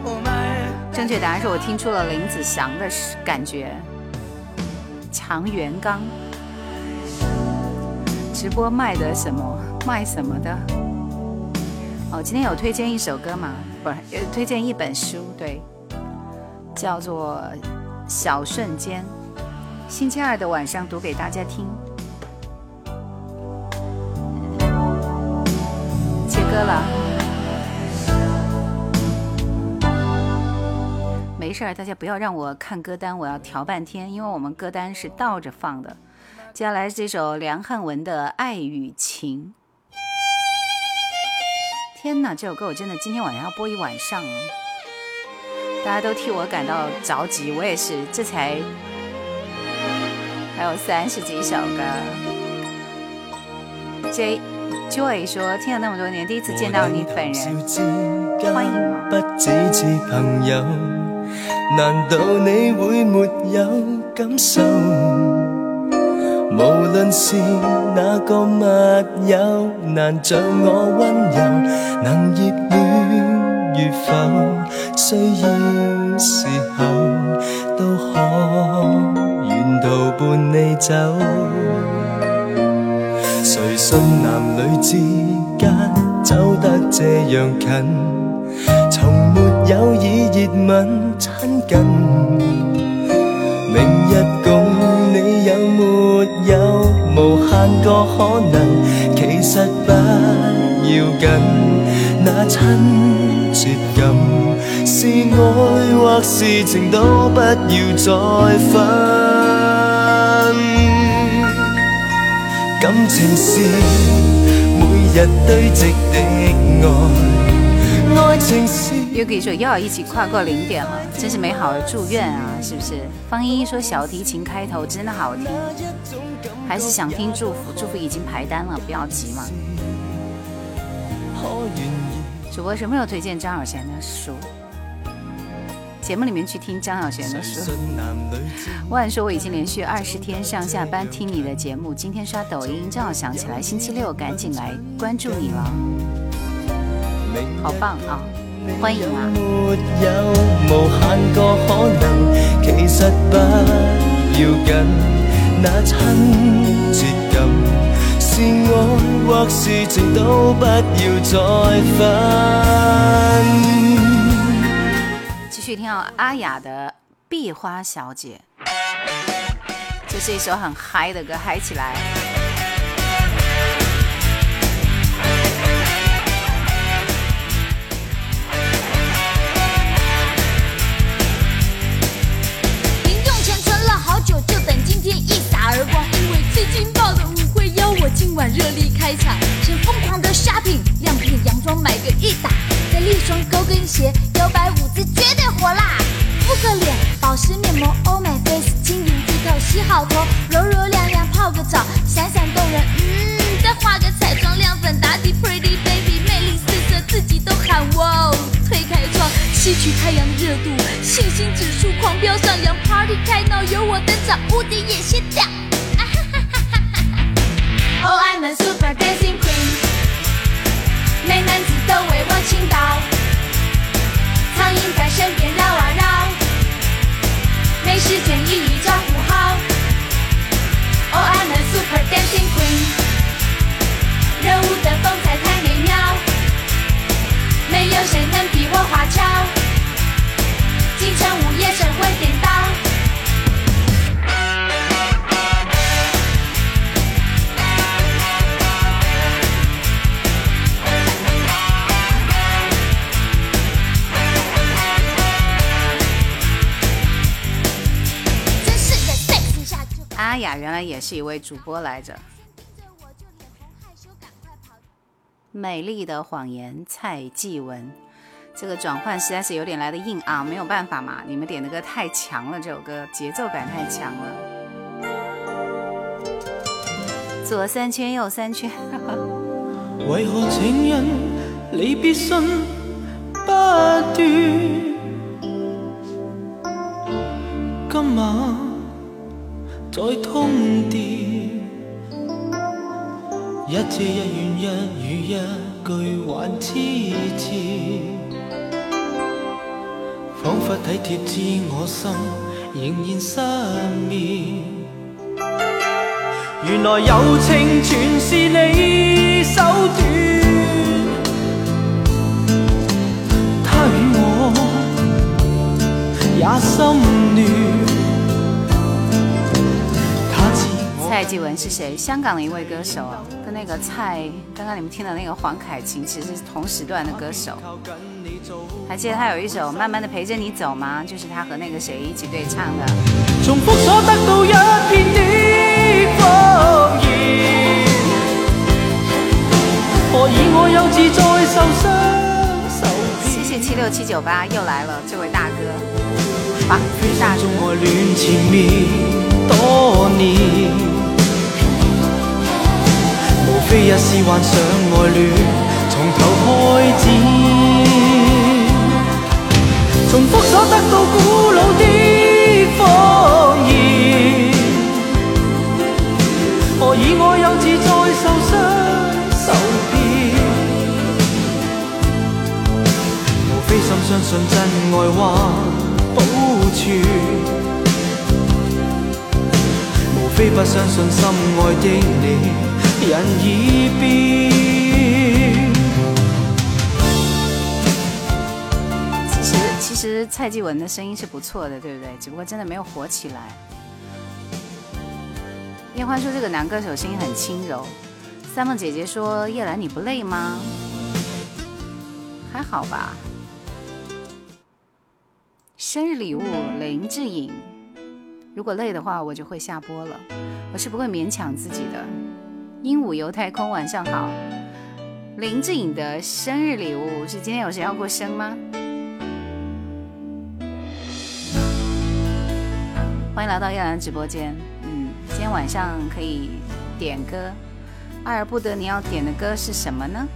[SPEAKER 9] お前
[SPEAKER 4] 正确答案是我听出了林子祥的感觉。强元刚，直播卖的什么？卖什么的？ 哦，今天有推荐一首歌吗？不是，有推荐一本书，对，叫做《小瞬间》。星期二的晚上读给大家听。切歌了。没事儿，大家不要让我看歌单，我要调半天，因为我们歌单是倒着放的。接下来这首梁汉文的《爱与情》。天哪，这首歌我真的今天晚上要播一晚上哦！大家都替我感到着急，我也是，这才还有三十几首歌。J Joy 说，听了那么多年，第一次見到你本人，歡迎我。
[SPEAKER 3] 不只是朋友，難道你會沒有感受？無論是哪個密友，難像我溫柔，能熱戀與否，需要時候都可沿途伴你走。誰信男女之間走得這樣近，從沒有以熱吻親近。明日个可能？其实不要紧，那亲切感是爱或是情都不要再分。感情是每日堆积的爱，
[SPEAKER 4] Yuki 说又要一起跨过零点了，真是美好的祝愿啊，是不是？方依依说小提琴开头真的好听，还是想听祝福，祝福已经排单了，不要急嘛。主播什么时候推荐张小娴的书？节目里面去听张小娴的书。万说我已经连续二十天上下班听你的节目，今天刷抖音正好想起来星期六赶紧来关注你了，好棒啊！欢迎啊！
[SPEAKER 3] 沒有無限個可能，其實不要緊，那親切感是愛或是情都不要再分。
[SPEAKER 4] 继续听到阿雅的《壁花小姐》，这是一首很嗨的歌，嗨起来！
[SPEAKER 10] 劲爆的舞会邀我今晚热力开场，先疯狂的 shopping，亮片洋装买个一打，再立双高跟鞋，摇摆舞姿绝对火辣。敷个脸，保湿面膜，Oh my face，轻盈剔透，洗好头，柔柔亮亮泡个澡，闪闪动人。嗯，再画个彩妆，亮粉打底，Pretty baby，魅力四射，自己都喊哇哦。推开窗，吸取太阳热度，信心指数狂飙上扬，Party 开闹有我登场，屋顶也掀掉。Oh, I'm a super dancing queen，美男子都为我倾倒，苍蝇在身边绕啊绕，没时间一一照顾好。Oh I'm a super dancing queen，热舞的风采太美妙。没有谁能比我花俏，京城午夜神魂颠倒。
[SPEAKER 4] 阿雅原来也是一位主播来着。美丽的谎言，蔡继文。这个转换实在是有点来的硬啊，没有办法嘛，你们点的歌太强了，这首歌节奏感太强了。左三圈，右三圈。
[SPEAKER 2] 为何情人离别信不断？今晚再通电，一遮一怨一语一句还痴缠。仿佛体贴知我心，仍然失眠。原来柔情全是你手段，他与我也心乱。
[SPEAKER 4] 蔡继文是谁？香港的一位歌手，跟那个蔡，刚刚你们听的那个黄凯芹，其实是同时段的歌手。还记得他有一首《慢慢的陪着你走》吗？就是他和那个谁一起对唱的。重复所得到一片的谎言，何以我又自在受伤？谢谢七六七九八又来了，这位大哥，哇，大哥。
[SPEAKER 2] 多年，无非一是幻想爱恋，从头开始。重复所得到古老的谎言，何以我幼稚再受伤受骗？无非心相信真爱还保存，无非不相信心爱的你人已变。
[SPEAKER 4] 其实蔡继文的声音是不错的，对不对？只不过真的没有火起来。叶欢说这个男歌手声音很轻柔。三梦姐姐说叶兰你不累吗？还好吧。生日礼物林志颖，如果累的话我就会下播了，我是不会勉强自己的。鹦鹉游太空晚上好。林志颖的生日礼物是今天有谁要过生吗？欢迎来到亚兰直播间。嗯，今天晚上可以点歌，爱而不得。你要点的歌是什么呢？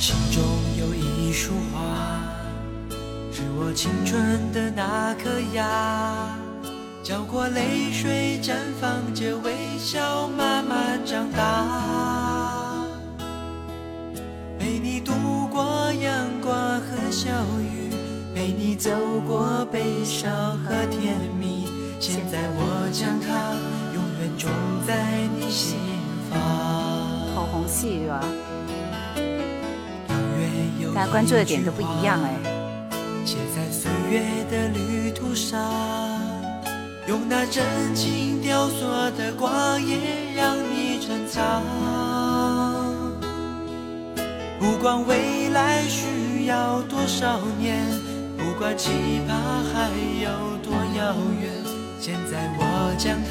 [SPEAKER 2] 心中有一束花，我青春的那颗芽，浇过泪水，绽放着微笑，慢慢长大，陪你度过阳光和。小雨陪你走过悲伤和甜蜜，现在我将它永远种在你心房。
[SPEAKER 4] 口红戏是吧？大家关注的点都不一样哎。
[SPEAKER 2] 写在岁月的旅途上，用那真情雕塑的光阴让你珍藏。不管未来需。要多少年？不管期盼还有多遥远，现在我将它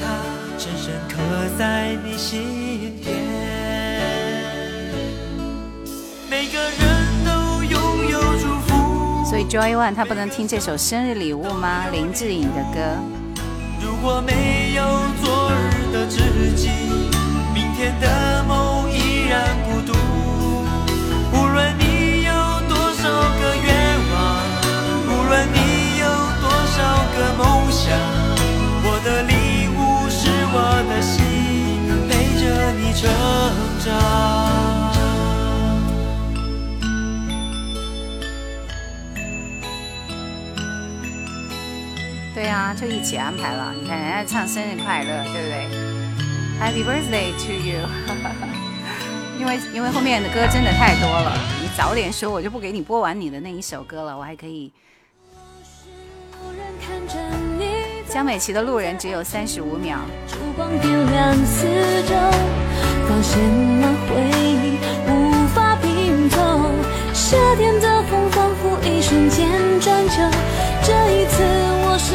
[SPEAKER 2] 深深刻在你心田。每个人。
[SPEAKER 4] 所以 Joy One 他不能听这首生日礼物吗？林志颖的歌。
[SPEAKER 2] 如果没有昨日的知己，明天的梦依然孤独。无论你有多少个愿望，无论你有多少。个梦想，我的礼物是我的心，陪着你成长。
[SPEAKER 4] 对啊，就一起安排了。你看人家唱生日快乐，对不对？Happy birthday to you！因为因为后面的歌真的太多了，你早点说，我就不给你播完你的那一首歌了，我还可以。江美琪的路人只有三十五秒。烛光点亮四周，发现那回忆无法拼凑。夏天的风仿佛一瞬间转秋。这一次我是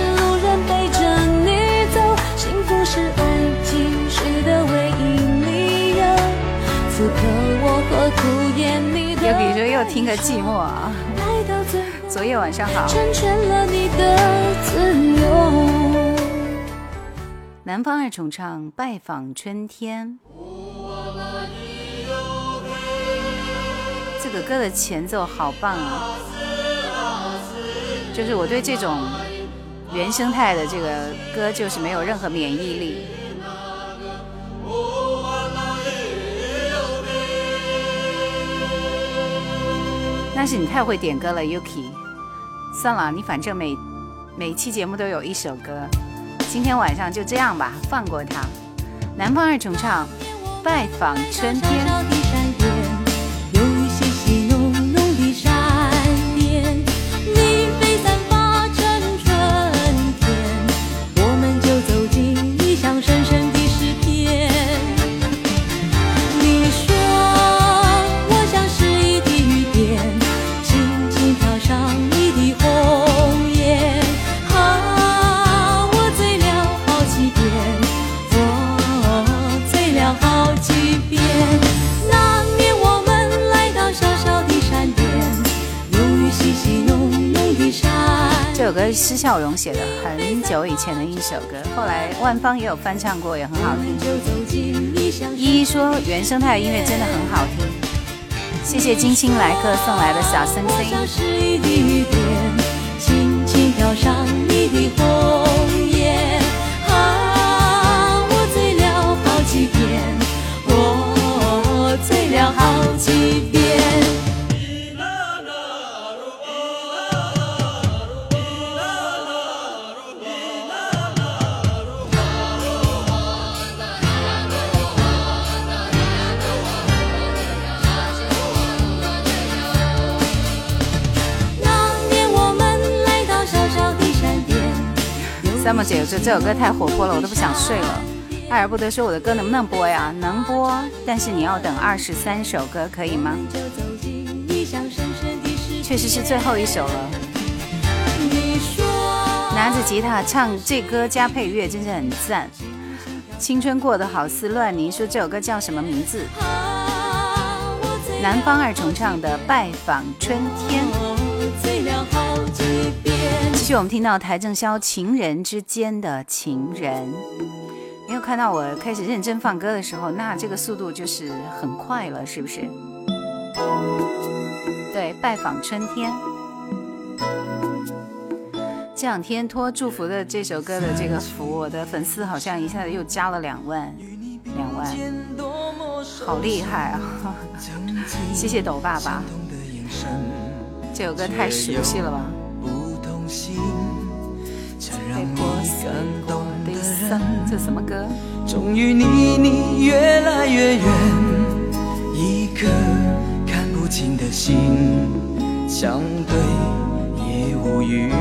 [SPEAKER 4] 又比如说又听个寂寞啊。昨夜晚上好。
[SPEAKER 1] 成全了你的自由。
[SPEAKER 4] 南方二重唱拜访春天。这个歌的前奏好棒啊！就是我对这种原生态的这个歌就是没有任何免疫力。但是你太会点歌了，Yuki。算了，你反正每每期节目都有一首歌，今天晚上就这样吧，放过他。南方二重唱拜访春天。施孝荣写的，很久以前的一首歌，后来万芳也有翻唱过，也很好听。依依说原生态音乐真的很好听，谢谢金星来客送来的小星
[SPEAKER 1] 星。
[SPEAKER 4] 那么姐说这首歌太活泼了，我都不想睡了。爱而不得说我的歌能不能播呀？能播，但是你要等二十三首歌，可以吗？确实是最后一首了。拿着吉他唱这歌加配乐，真是很赞。青春过得好似乱泥，说这首歌叫什么名字？南方二重唱的《拜访春天》。继续，我们听到邰正宵《情人之间的情人》，没有看到我开始认真放歌的时候，那这个速度就是很快了，是不是？对，拜访春天。这两天托祝福的这首歌的这个福，我的粉丝好像一下子又加了两万，两万，好厉害啊！谢谢抖爸爸，这首歌太熟悉了吧？被迫感动悲伤，这什么歌？
[SPEAKER 2] 终于离你越来越远，一颗看不清的心，相对也无语。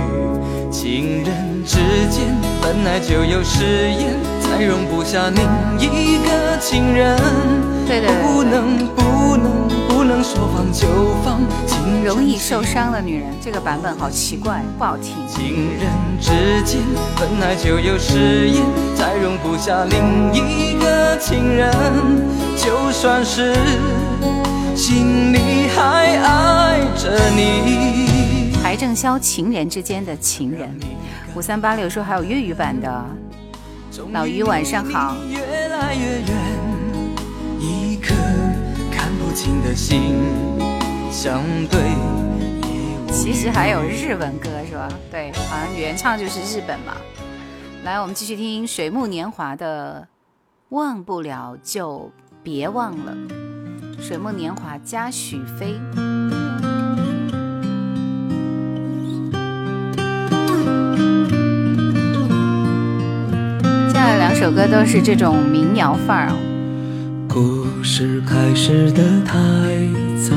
[SPEAKER 2] 情人之间本来就有誓言，再容不下另一个情人。
[SPEAKER 4] 对对，
[SPEAKER 2] 不能不能不能说放就放。
[SPEAKER 4] 容易受伤的女人，这个版本好奇怪，不好听。
[SPEAKER 2] 情人之间本来就有誓言，再容不下另一个情人。就算是心里还爱着你。
[SPEAKER 4] 邰正宵《情人之间的情人》，五三八六说还有粤语版的。老于晚上好。
[SPEAKER 2] 越来越远，看不清的心。相对，
[SPEAKER 4] 其实还有日文歌是吧？对，好像原唱就是日本嘛。来，我们继续听水木年华的《忘不了就别忘了》。水木年华加许飞。接下来两首歌都是这种民谣范儿。
[SPEAKER 11] 故事开始的太早。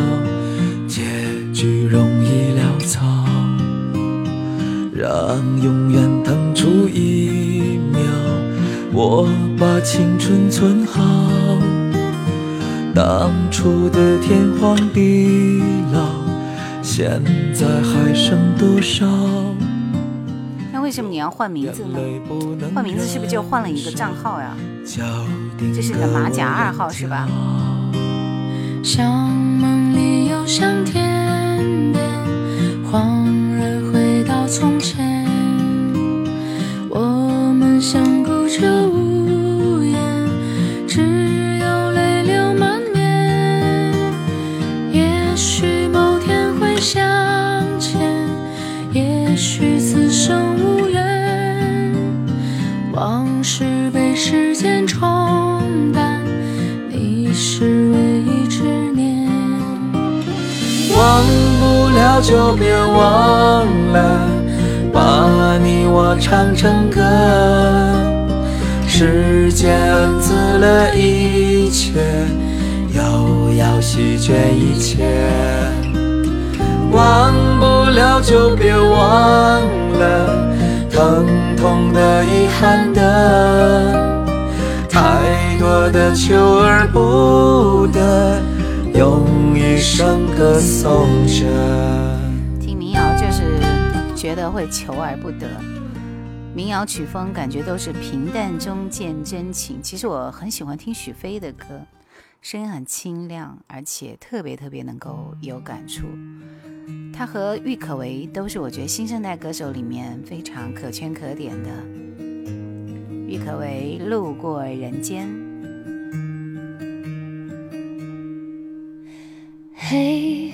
[SPEAKER 11] 结局容易潦草，让永远腾出一秒，我把青春存好。当初的天荒地老，现在还剩多少？
[SPEAKER 4] 那为什么你要换名字呢？换名字是不是就换了一个账号呀？这是你的马甲二号是吧？
[SPEAKER 1] 像梦里又像天边，恍然回到从前。我们相顾着
[SPEAKER 12] 就别忘了，把你我唱成歌。时间恩赐了一切，又要席卷一切。忘不了就别忘了，疼痛的、遗憾的，太多的求而不得，用一生歌颂着。
[SPEAKER 4] 是觉得会求而不得。民谣曲风感觉都是平淡中见真情。其实我很喜欢听许飞的歌，声音很清亮，而且特别特别能够有感触。他和郁可唯都是我觉得新生代歌手里面非常可圈可点的。郁可唯《路过人间》。
[SPEAKER 1] 嘿，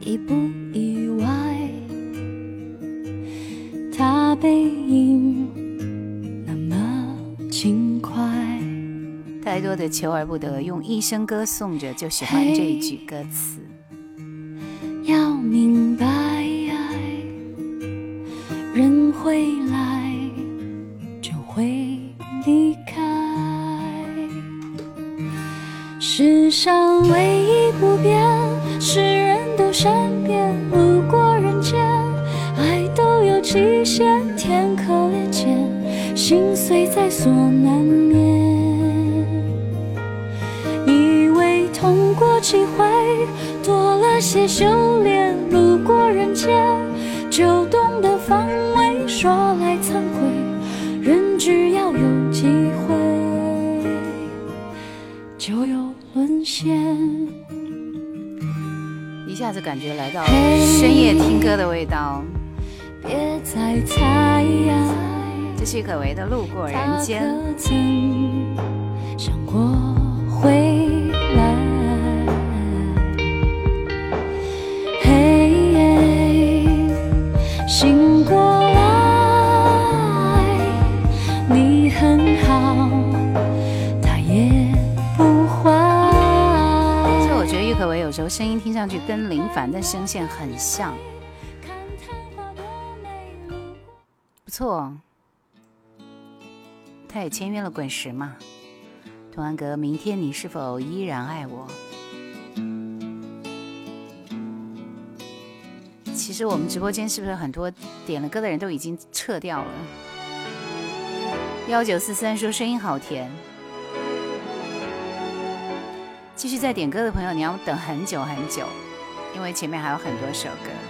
[SPEAKER 1] 一步一他背影那么轻快。
[SPEAKER 4] 太多的求而不得，用一生歌颂着，就喜欢这一句歌词。
[SPEAKER 1] 要明白，人会来，就会离开。世上唯一不变，是人都善变。路过极限，天可裂间，心碎在所难免。以为痛过几回，多了些修炼。路过人间，就懂得防卫。说来惭愧，人只要有机会，就有沦陷。
[SPEAKER 4] 一下子感觉来到深夜听歌的味道。
[SPEAKER 1] 别再猜呀，
[SPEAKER 4] 这是郁可唯的《路过人间》。
[SPEAKER 1] 他可曾想过回来？嘿，醒过来，你很好，他也不坏。
[SPEAKER 4] 其实我觉得郁可唯有时候声音听上去跟林凡的声线很像，不错。他也签约了滚石嘛。童安格，明天你是否依然爱我？其实我们直播间是不是很多点了歌的人都已经撤掉了？幺九四三说声音好甜。继续在点歌的朋友，你要等很久很久，因为前面还有很多首歌。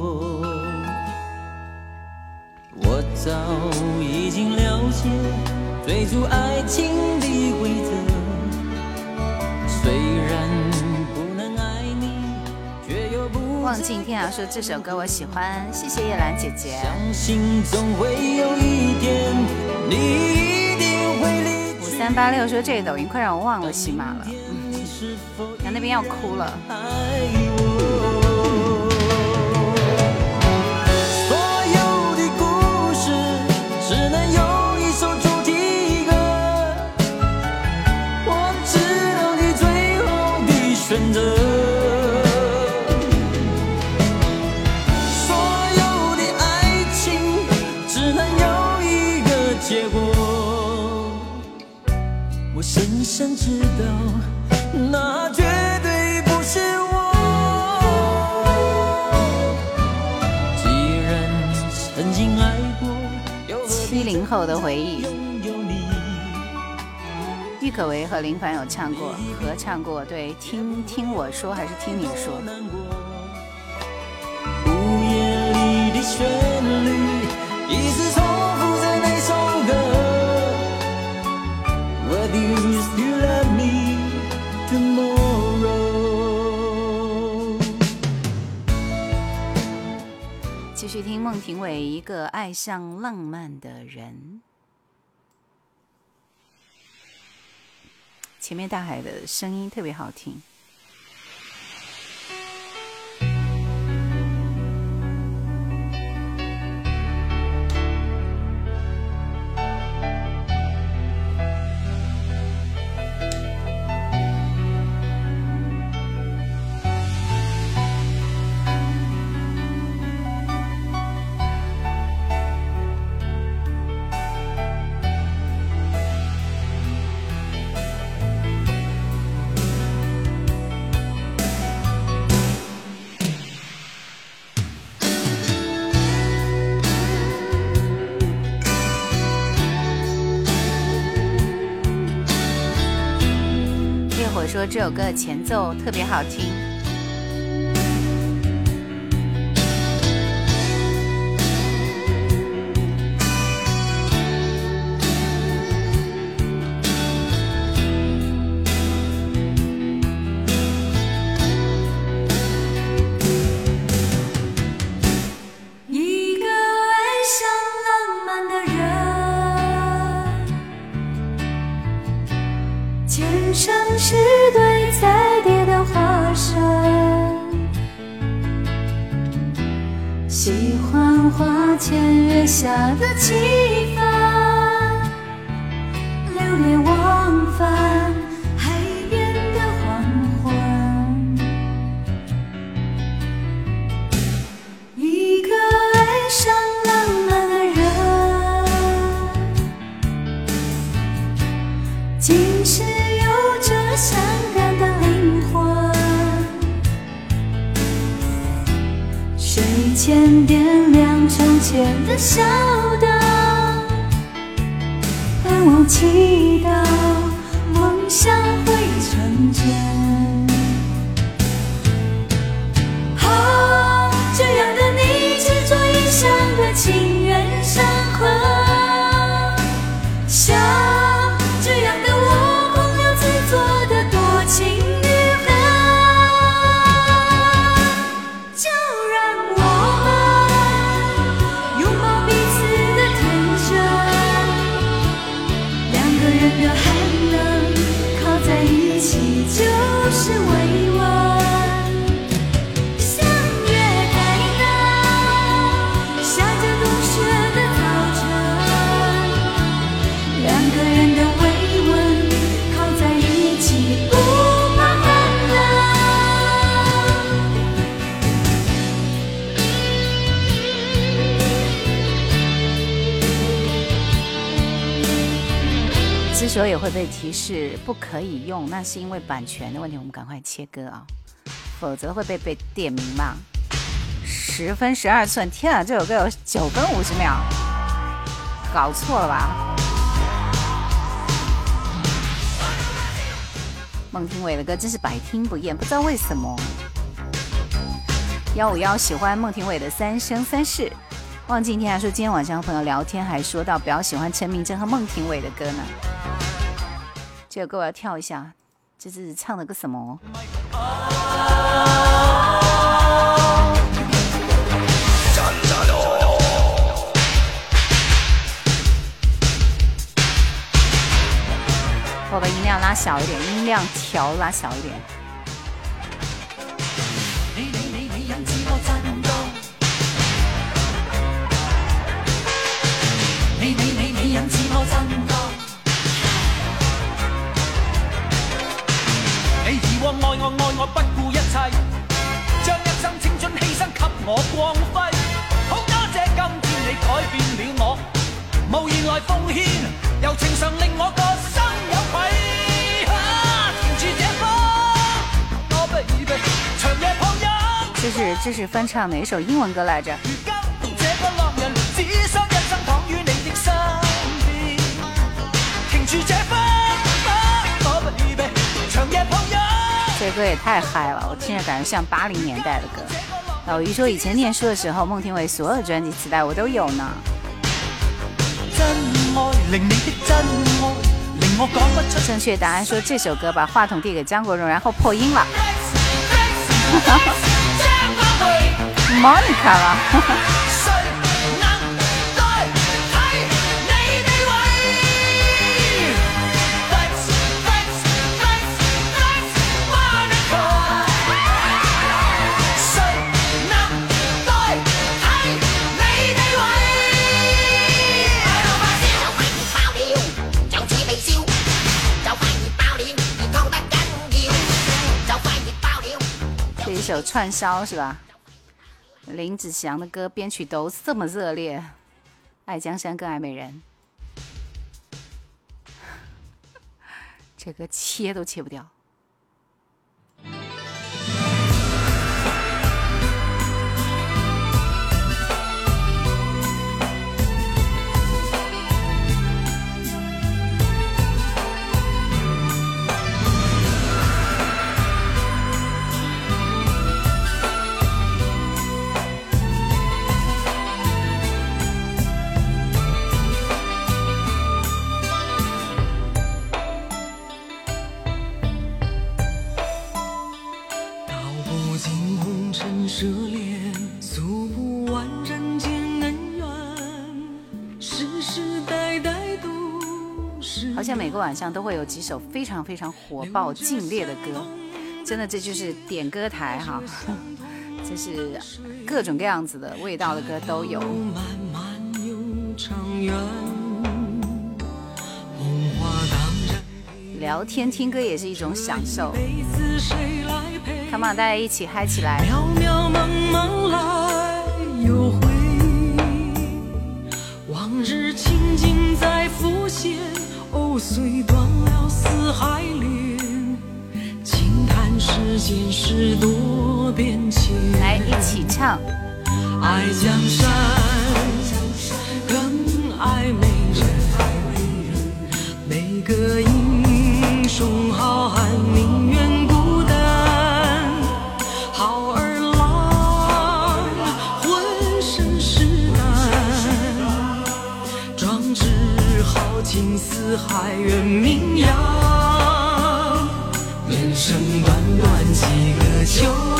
[SPEAKER 6] 我早已经了解追逐爱情的规则，虽然不能爱你，却又不
[SPEAKER 4] 望尽天涯说这首歌我喜欢，谢谢叶兰姐姐。
[SPEAKER 6] 相信总会有一天，你一定会离
[SPEAKER 4] 五三八六说这抖音快让我忘了喜马了，
[SPEAKER 6] 你是否
[SPEAKER 4] 然后那边要哭了。
[SPEAKER 6] 想知道，那绝对不是我。既然曾经爱过，七零
[SPEAKER 1] 后的回忆。郁可唯和林凡有唱过，合唱过。对，听听我说还是听你说？
[SPEAKER 6] 的，一直。Would you still love me tomorrow？
[SPEAKER 1] 继续听孟庭苇《一个爱上浪漫的人》。前面大海的声音特别好听。这首歌的前奏特别好听。是不可以用，那是因为版权的问题，我们赶快切歌啊，否则会被被点名嘛。十分十二寸，天啊，这首歌有九分五十秒，搞错了吧？孟庭苇的歌真是百听不厌，不知道为什么。幺五幺喜欢孟庭苇的《三生三世》，忘记听还说今天晚上和朋友聊天还说到比较喜欢陈明真和孟庭苇的歌呢。这首歌我要跳一下，这是唱了个什么？我把音量拉小一点，音量调拉小一点。
[SPEAKER 2] 我光辉好多谢今天你改变了我无言来奉献柔情常令我个心有愧停住这夜
[SPEAKER 1] 是这是翻唱哪首英文歌来着？
[SPEAKER 2] 如今人只想一生躺你的身
[SPEAKER 4] 停住夜这歌也太嗨了我听着感觉像八零年代的歌。老于说以前念书的时候，孟庭苇所有专辑磁带我都有呢。正确答案说这首歌把话筒递给张国荣，然后破音了。Monica 了。串烧是吧？林子祥的歌编曲都这么热烈，爱江山更爱美人，这个切都切不掉。好像每个晚上都会有几首非常非常火爆、劲烈的歌，真的这就是点歌台哈，这是各种各样子的味道的歌都有。漫漫又长远聊天听歌也是一种享受，Come on，大家一起嗨起来！渺
[SPEAKER 2] 渺茫茫来又回，往日情景在浮现
[SPEAKER 4] 藕虽断了丝还连，轻叹世间事多变迁。来，一起唱。爱江山，更爱美人。每个英雄好汉四海远名扬，人生短短几个秋。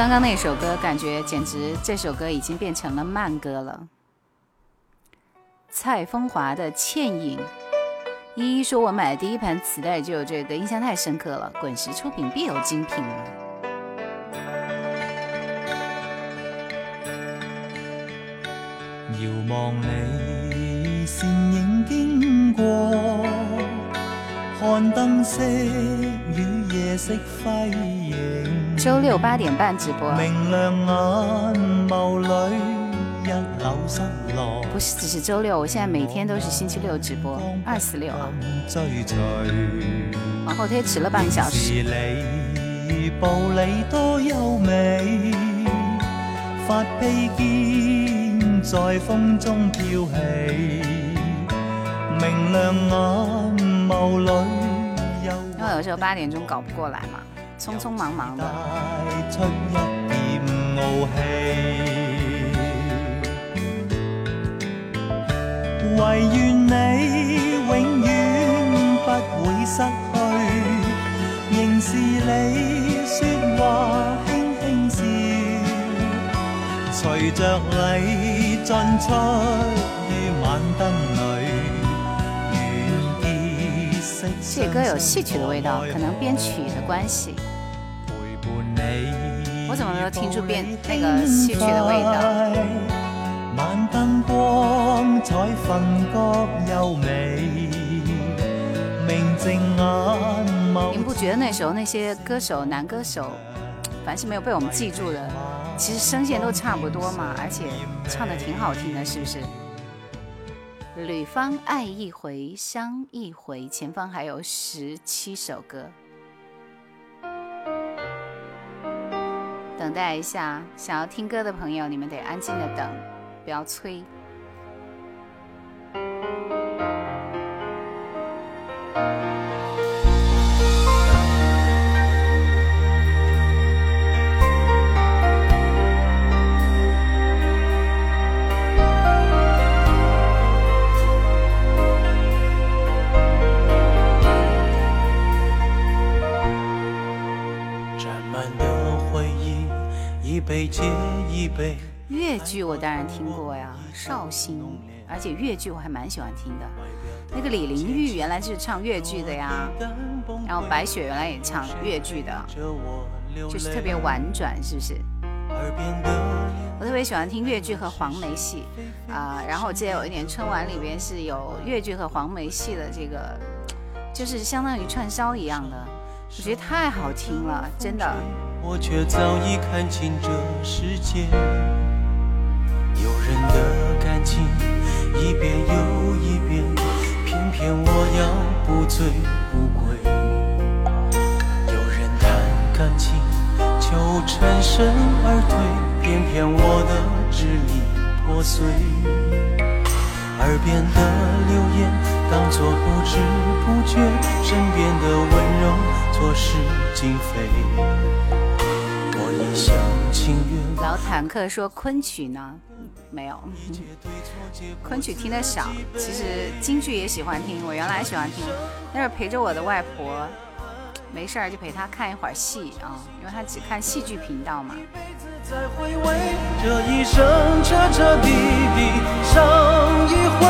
[SPEAKER 4] 刚刚那首歌，感觉简直这首歌已经变成了慢歌了。蔡枫华的《倩影》，依依说：“我买的第一盘磁带就有这个，印象太深刻了。”滚石出品，必有精品。遥望你倩影经过，看灯色与夜色辉映。周六八点半直播。明亮眼眸里一縷失落不是只是周六，我现在每天都是星期六直播，二四六啊。往后推迟了半个小时。因为有时候八点钟搞不过来嘛。匆匆忙忙的。唯愿你永远不会失去，仍是你说话轻轻笑，随着你进出于晚灯里，愿结识。这歌有戏曲的味道，可能编曲的关系。我怎么没有听出变那个戏曲的味道？你们不觉得那时候那些歌手男歌手，凡是没有被我们记住的，其实声线都差不多嘛，而且唱的挺好听的，是不是？吕方爱一回，伤一回，前方还有十七首歌，等待一下。想要听歌的朋友，你们得安静的等，不要催。粤剧我当然听过呀，绍兴，而且粤剧我还蛮喜欢听的。那个李玲玉原来就是唱粤剧的呀，然后白雪原来也唱粤剧的，就是特别婉转，是不是？我特别喜欢听粤剧和黄梅戏啊，然后我记得有一年春晚里边是有粤剧和黄梅戏的这个，就是相当于串烧一样的，我觉得太好听了，真的。
[SPEAKER 2] 我却早已看清这世界，有人的感情一遍又一遍，偏偏我要不醉不归。有人谈感情就全身而退，偏偏我的支离破碎。耳边的流言当作不知不觉，身边的温柔错失经非。
[SPEAKER 4] 老坦克说昆曲呢，没有，昆曲听得少。其实京剧也喜欢听，我原来喜欢听，那是陪着我的外婆，没事儿就陪她看一会儿戏啊，因为她只看戏剧频道嘛。
[SPEAKER 2] 这一生彻彻底底伤一回，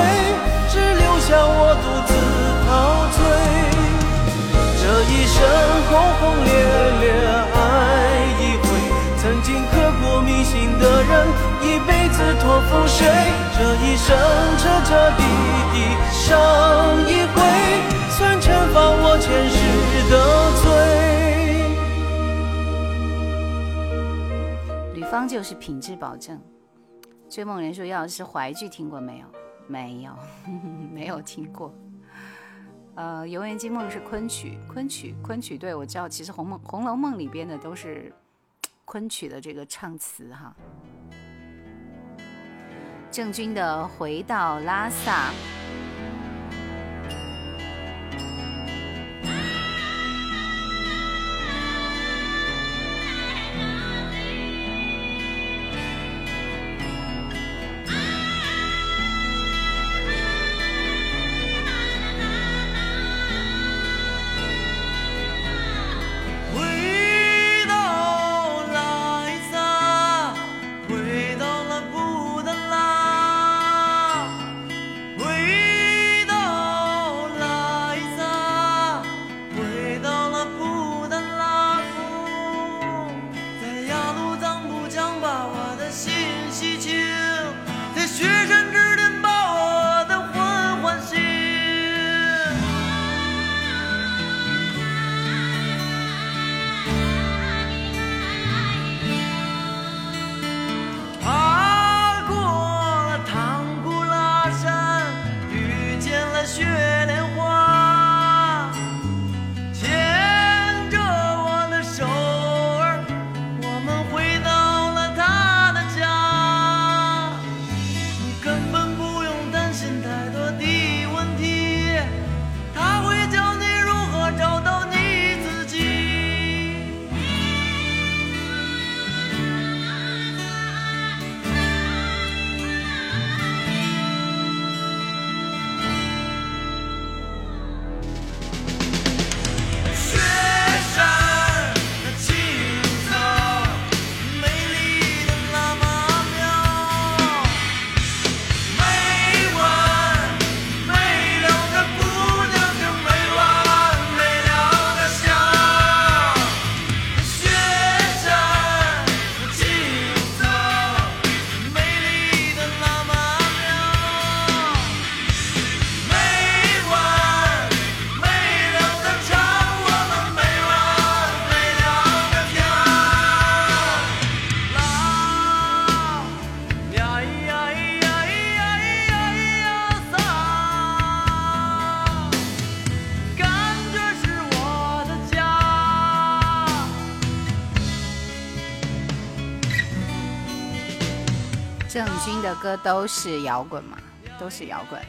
[SPEAKER 2] 只留下我独自陶醉。这一生轰轰烈烈爱一回，曾经刻骨铭心的人，一辈子托付谁？这一生彻彻底底伤一回，算惩罚我前世
[SPEAKER 4] 的罪。吕方就是品质保证。追梦人说要是淮剧听过没有？没有，没有听过。呃，游园惊梦是昆曲，昆曲，昆曲，对我知道，其实《红梦红楼梦》里边的都是昆曲的这个唱词哈。郑钧的回到拉萨。歌都是摇滚嘛，都是摇滚，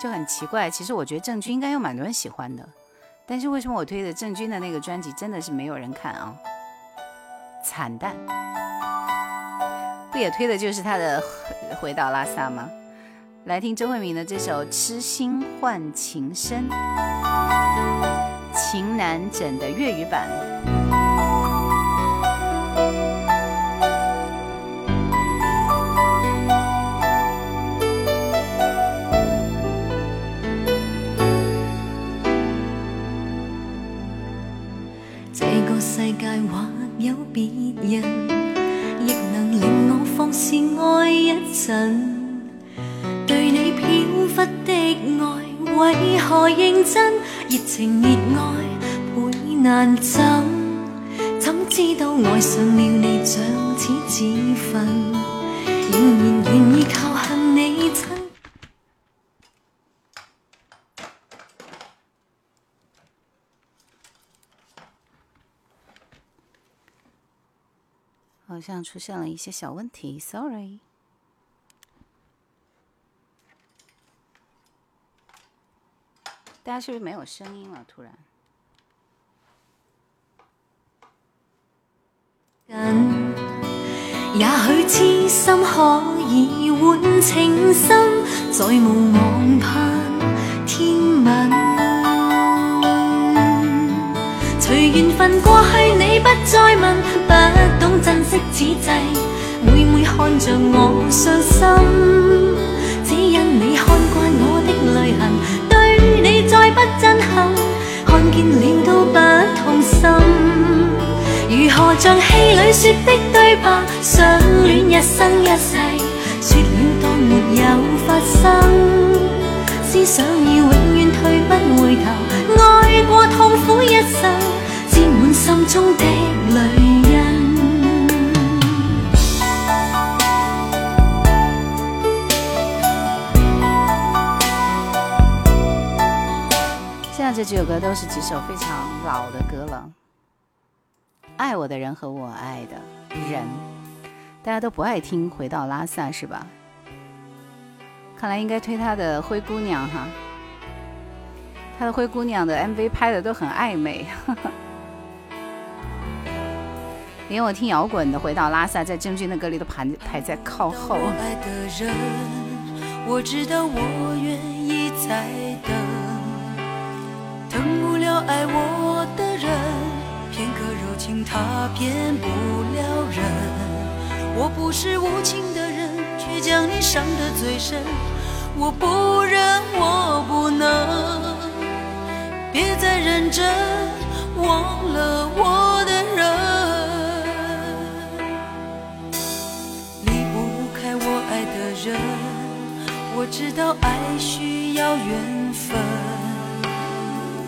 [SPEAKER 4] 就很奇怪。其实我觉得郑钧应该有蛮多人喜欢的，但是为什么我推的郑钧的那个专辑真的是没有人看啊？惨淡，不也推的就是他的《回到拉萨》吗？来听周慧敏的这首《痴心换情深》，情难枕的粤语版。
[SPEAKER 1] 有别人，亦能令我放肆爱一阵对你飘忽的爱，为何认真？热情热爱倍难枕，怎知道爱上了你像似自焚，仍然愿意靠向你亲。
[SPEAKER 4] 好像出现了一些小问题，sorry。大家是不是没有声音了？突然。
[SPEAKER 1] 也许痴心可以换情深，再无望盼天吻。随缘分过去，你不再问，不此际，每每看着我伤心，只因你看惯我的泪痕。对你再不震撼，看见了都不痛心。如何像戏里说的对白，相恋一生一世，说了当没有发生。思想要永远退不回头，爱过痛苦一生，沾满心中的泪。
[SPEAKER 4] 这几首歌都是几首非常老的歌了。爱我的人和我爱的人，大家都不爱听《回到拉萨》是吧？看来应该推他的《灰姑娘》哈。他的《灰姑娘》的 MV 拍的都很暧昧，连我听摇滚的《回到拉萨》在郑钧的歌里都排排在靠后。
[SPEAKER 1] 我知道我愿意再等。等不了爱我的人，片刻柔情他骗不了人。我不是无情的人，却将你伤得最深。我不忍，我不能，别再认真，忘了我的人。离不开我爱的人，我知道爱需要缘分。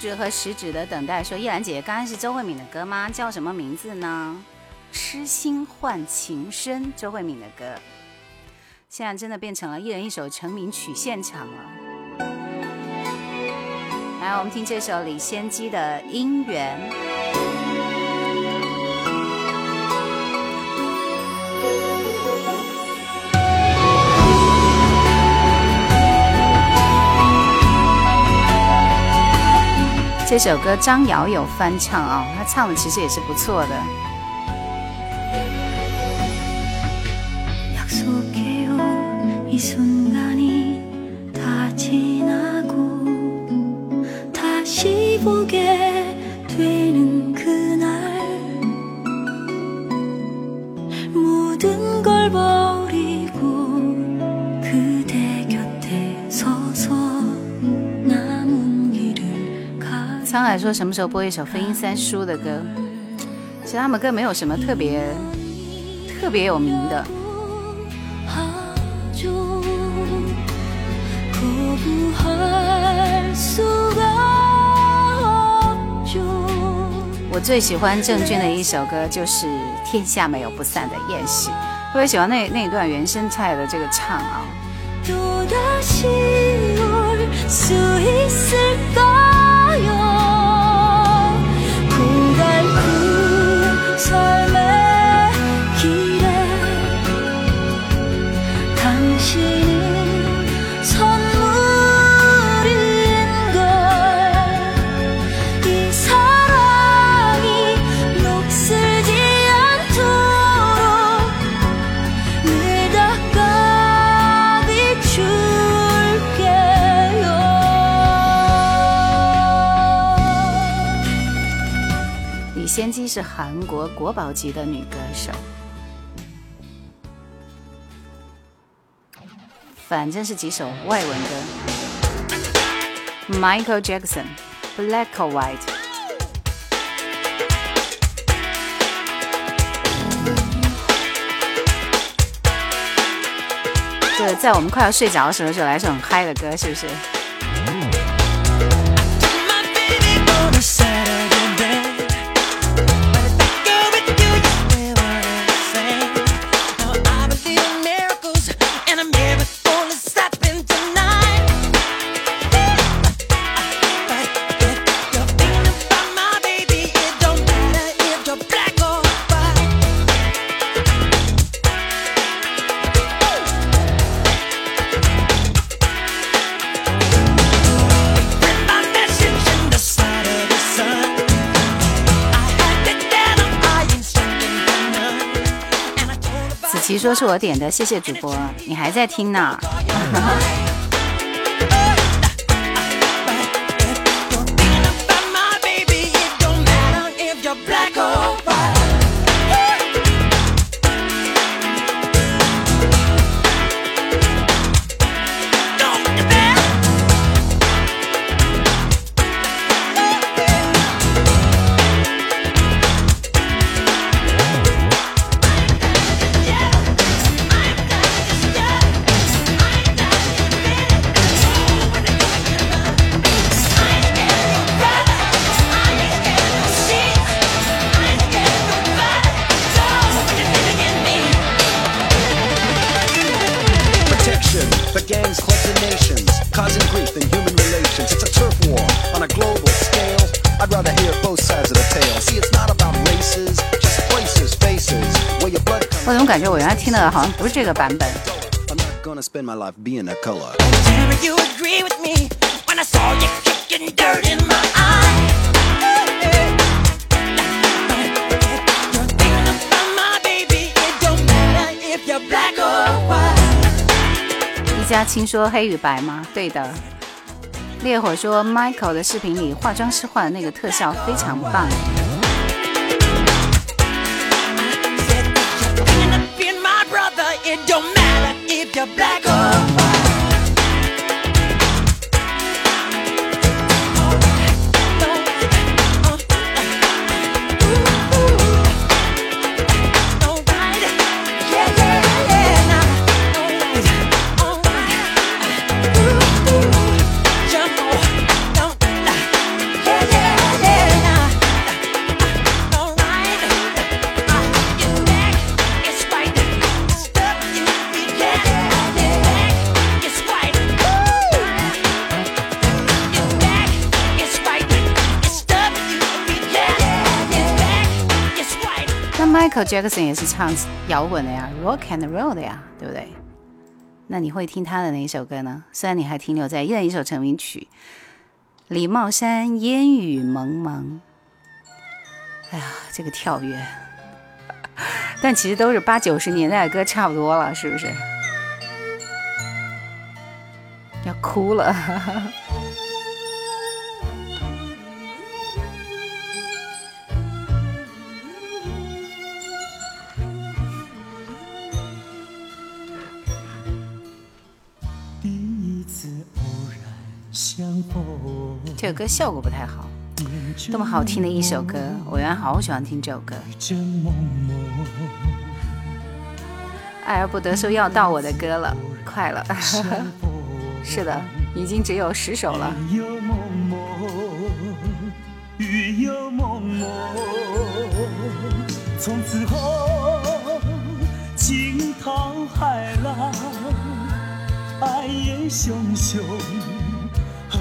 [SPEAKER 4] 指和食指的等待说：“依兰姐姐，刚刚是周慧敏的歌吗？叫什么名字呢？痴心换情深，周慧敏的歌，现在真的变成了一人一首成名曲现场了。来，我们听这首李仙姬的《姻缘》。”这首歌张瑶有翻唱啊，她唱的其实也是不错的。说什么时候播一首飞鹰三叔的歌。其实他们歌没有什么特别特别有名的。我最喜欢郑钧的一首歌就是《天下没有不散的宴席》，特别喜欢那那一段原生态的这个唱啊。time 是韩国国宝级的女歌手，反正是几首外文歌。Michael Jackson，《Black or White》。这在我们快要睡着的时候就来一首很嗨的歌，是不是？说是我点的，谢谢主播，你还在听呢。听的好像不是这个版本
[SPEAKER 13] ？I'm not gonna spend my life being a color.
[SPEAKER 5] You agree with me when I saw you kicking dirt in my eye. You're thinking about my baby. It don't matter if you're black or white.
[SPEAKER 4] 一家亲说黑与白吗？对的。烈火说 Michael 的视频里化妆师画的那个特效非常棒。
[SPEAKER 5] Back. black
[SPEAKER 4] Jackson 也是唱摇滚的呀，Rock and Roll 的呀，对不对？那你会听他的哪一首歌呢？虽然你还停留在一人一首成名曲，李茂山烟雨蒙蒙。哎呀，这个跳跃，但其实都是八九十年代的歌，差不多了，是不是？要哭了。这首歌效果不太好，这么好听的一首歌！我原来好喜欢听这首歌。爱而不得说要到我的歌了，快了。是的，已经只有十首了。
[SPEAKER 3] 雨又蒙蒙从此后，惊涛骇浪，爱也汹汹。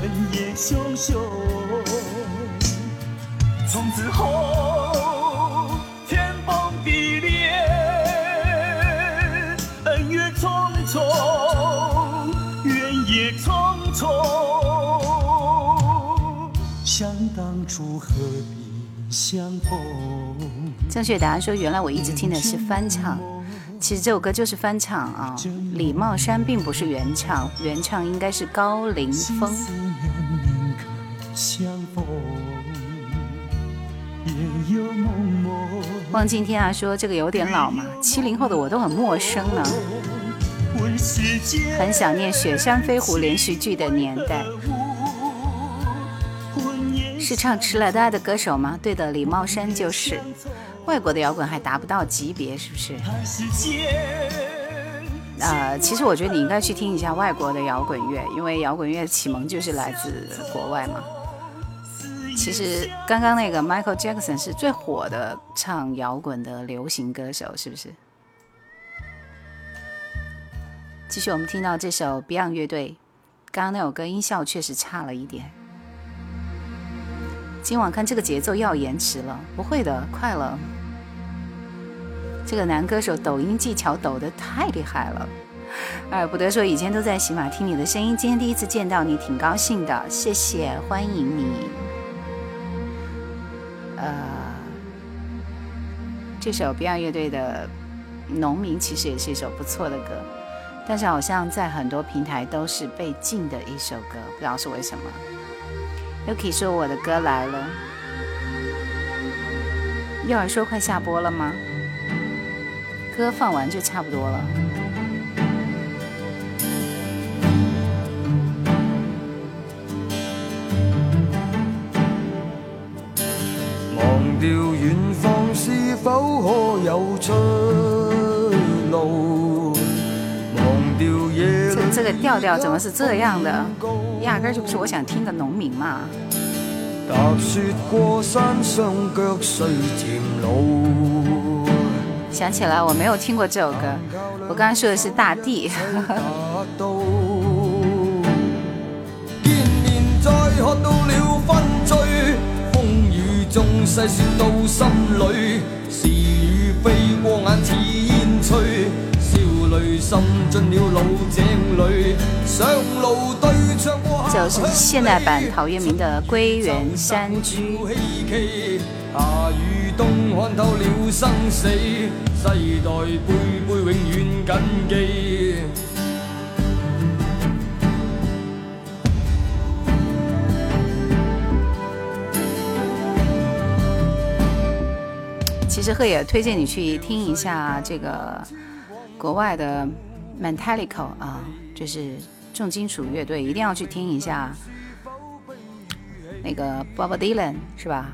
[SPEAKER 3] 恨也汹汹，从此后天崩地裂，恩怨匆匆，怨也匆匆。想当初何必相逢？
[SPEAKER 4] 郑雪达说：“原来我一直听的是翻唱。”其实这首歌就是翻唱啊，李茂山并不是原唱，原唱应该是高凌风。望敬天啊说这个有点老嘛，七零后的我都很陌生呢，很想念《雪山飞狐》连续剧的年代。是唱《迟来的爱》的歌手吗？对的，李茂山就是。外国的摇滚还达不到级别，是不是？呃，其实我觉得你应该去听一下外国的摇滚乐，因为摇滚乐启蒙就是来自国外嘛。其实刚刚那个 Michael Jackson 是最火的唱摇滚的流行歌手，是不是？继续，我们听到这首 Beyond 乐队，刚刚那首歌音效确实差了一点。今晚看这个节奏要延迟了，不会的，快了。这个男歌手抖音技巧抖得太厉害了，哎，不得说以前都在喜马听你的声音，今天第一次见到你，挺高兴的，谢谢，欢迎你。呃，这首 Beyond 乐队的《农民》其实也是一首不错的歌，但是好像在很多平台都是被禁的一首歌，不知道是为什么。Yuki 说我的歌来了，幼儿说快下播了吗？歌放完就差不多了。
[SPEAKER 7] 忘掉远方是否可有出路？忘掉夜
[SPEAKER 4] 这这个调调怎么是这样的？压根就不是我想听的农民嘛。
[SPEAKER 7] 踏雪过山，双脚虽渐老。
[SPEAKER 4] 想起来我没有听过这首歌，我刚刚说的是大地。
[SPEAKER 7] 见面再喝到了昏醉，风雨中细说到心里，是雨飞过眼似烟吹，笑泪渗进了老井里，上路对唱过。
[SPEAKER 4] 这是现代版陶渊明的《归园山居》。
[SPEAKER 7] 冬看透了生死。世代辈辈永远谨记。
[SPEAKER 4] 其实贺也推荐你去听一下这个国外的 Metallica 啊，就是重金属乐队，一定要去听一下那个 Bob Dylan 是吧？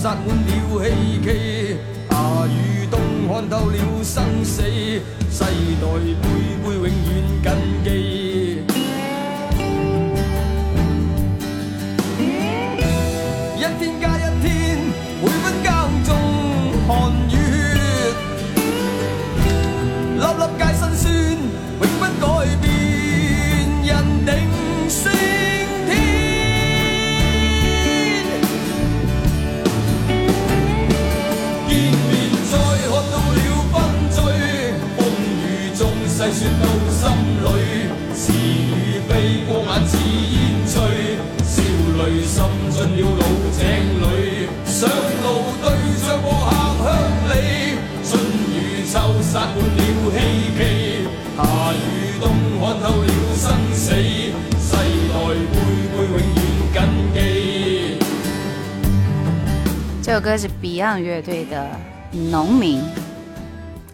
[SPEAKER 6] 洒满了希冀夏与冬看透了生死世代辈辈永远紧记。
[SPEAKER 4] 首歌是 Beyond 乐队的《农民》，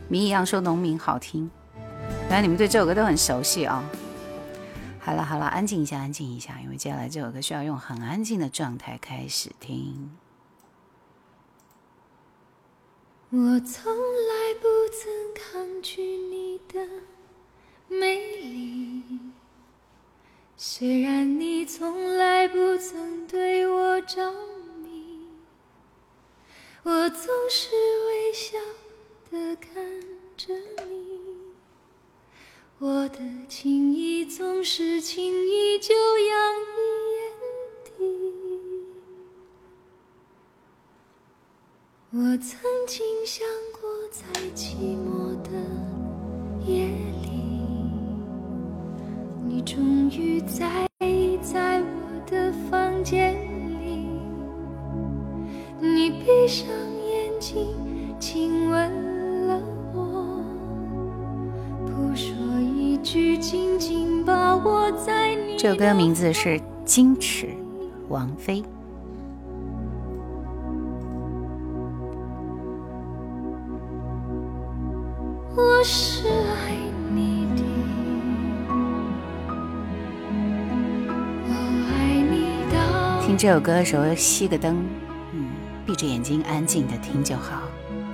[SPEAKER 4] 谜一样说农民好听，原来你们对这首歌都很熟悉啊、好了好了，安静一下，安静一下，因为接下来这首歌需要用很安静的状态开始听。
[SPEAKER 1] 我从来不曾抗拒你的美丽，虽然你从来不曾对我着，我总是微笑的看着你，我的情意总是轻易就洋溢眼底。我曾经想过，在寂寞的夜里，你终于在意在我的房间。你闭上眼睛，亲吻了我，不说一句，紧紧把我在你
[SPEAKER 4] 这首歌名字是《矜持》，王菲。
[SPEAKER 1] 我是爱你的，我爱你到
[SPEAKER 4] 听这首歌的时候熄个灯，嗯，闭着眼睛安静的听就好。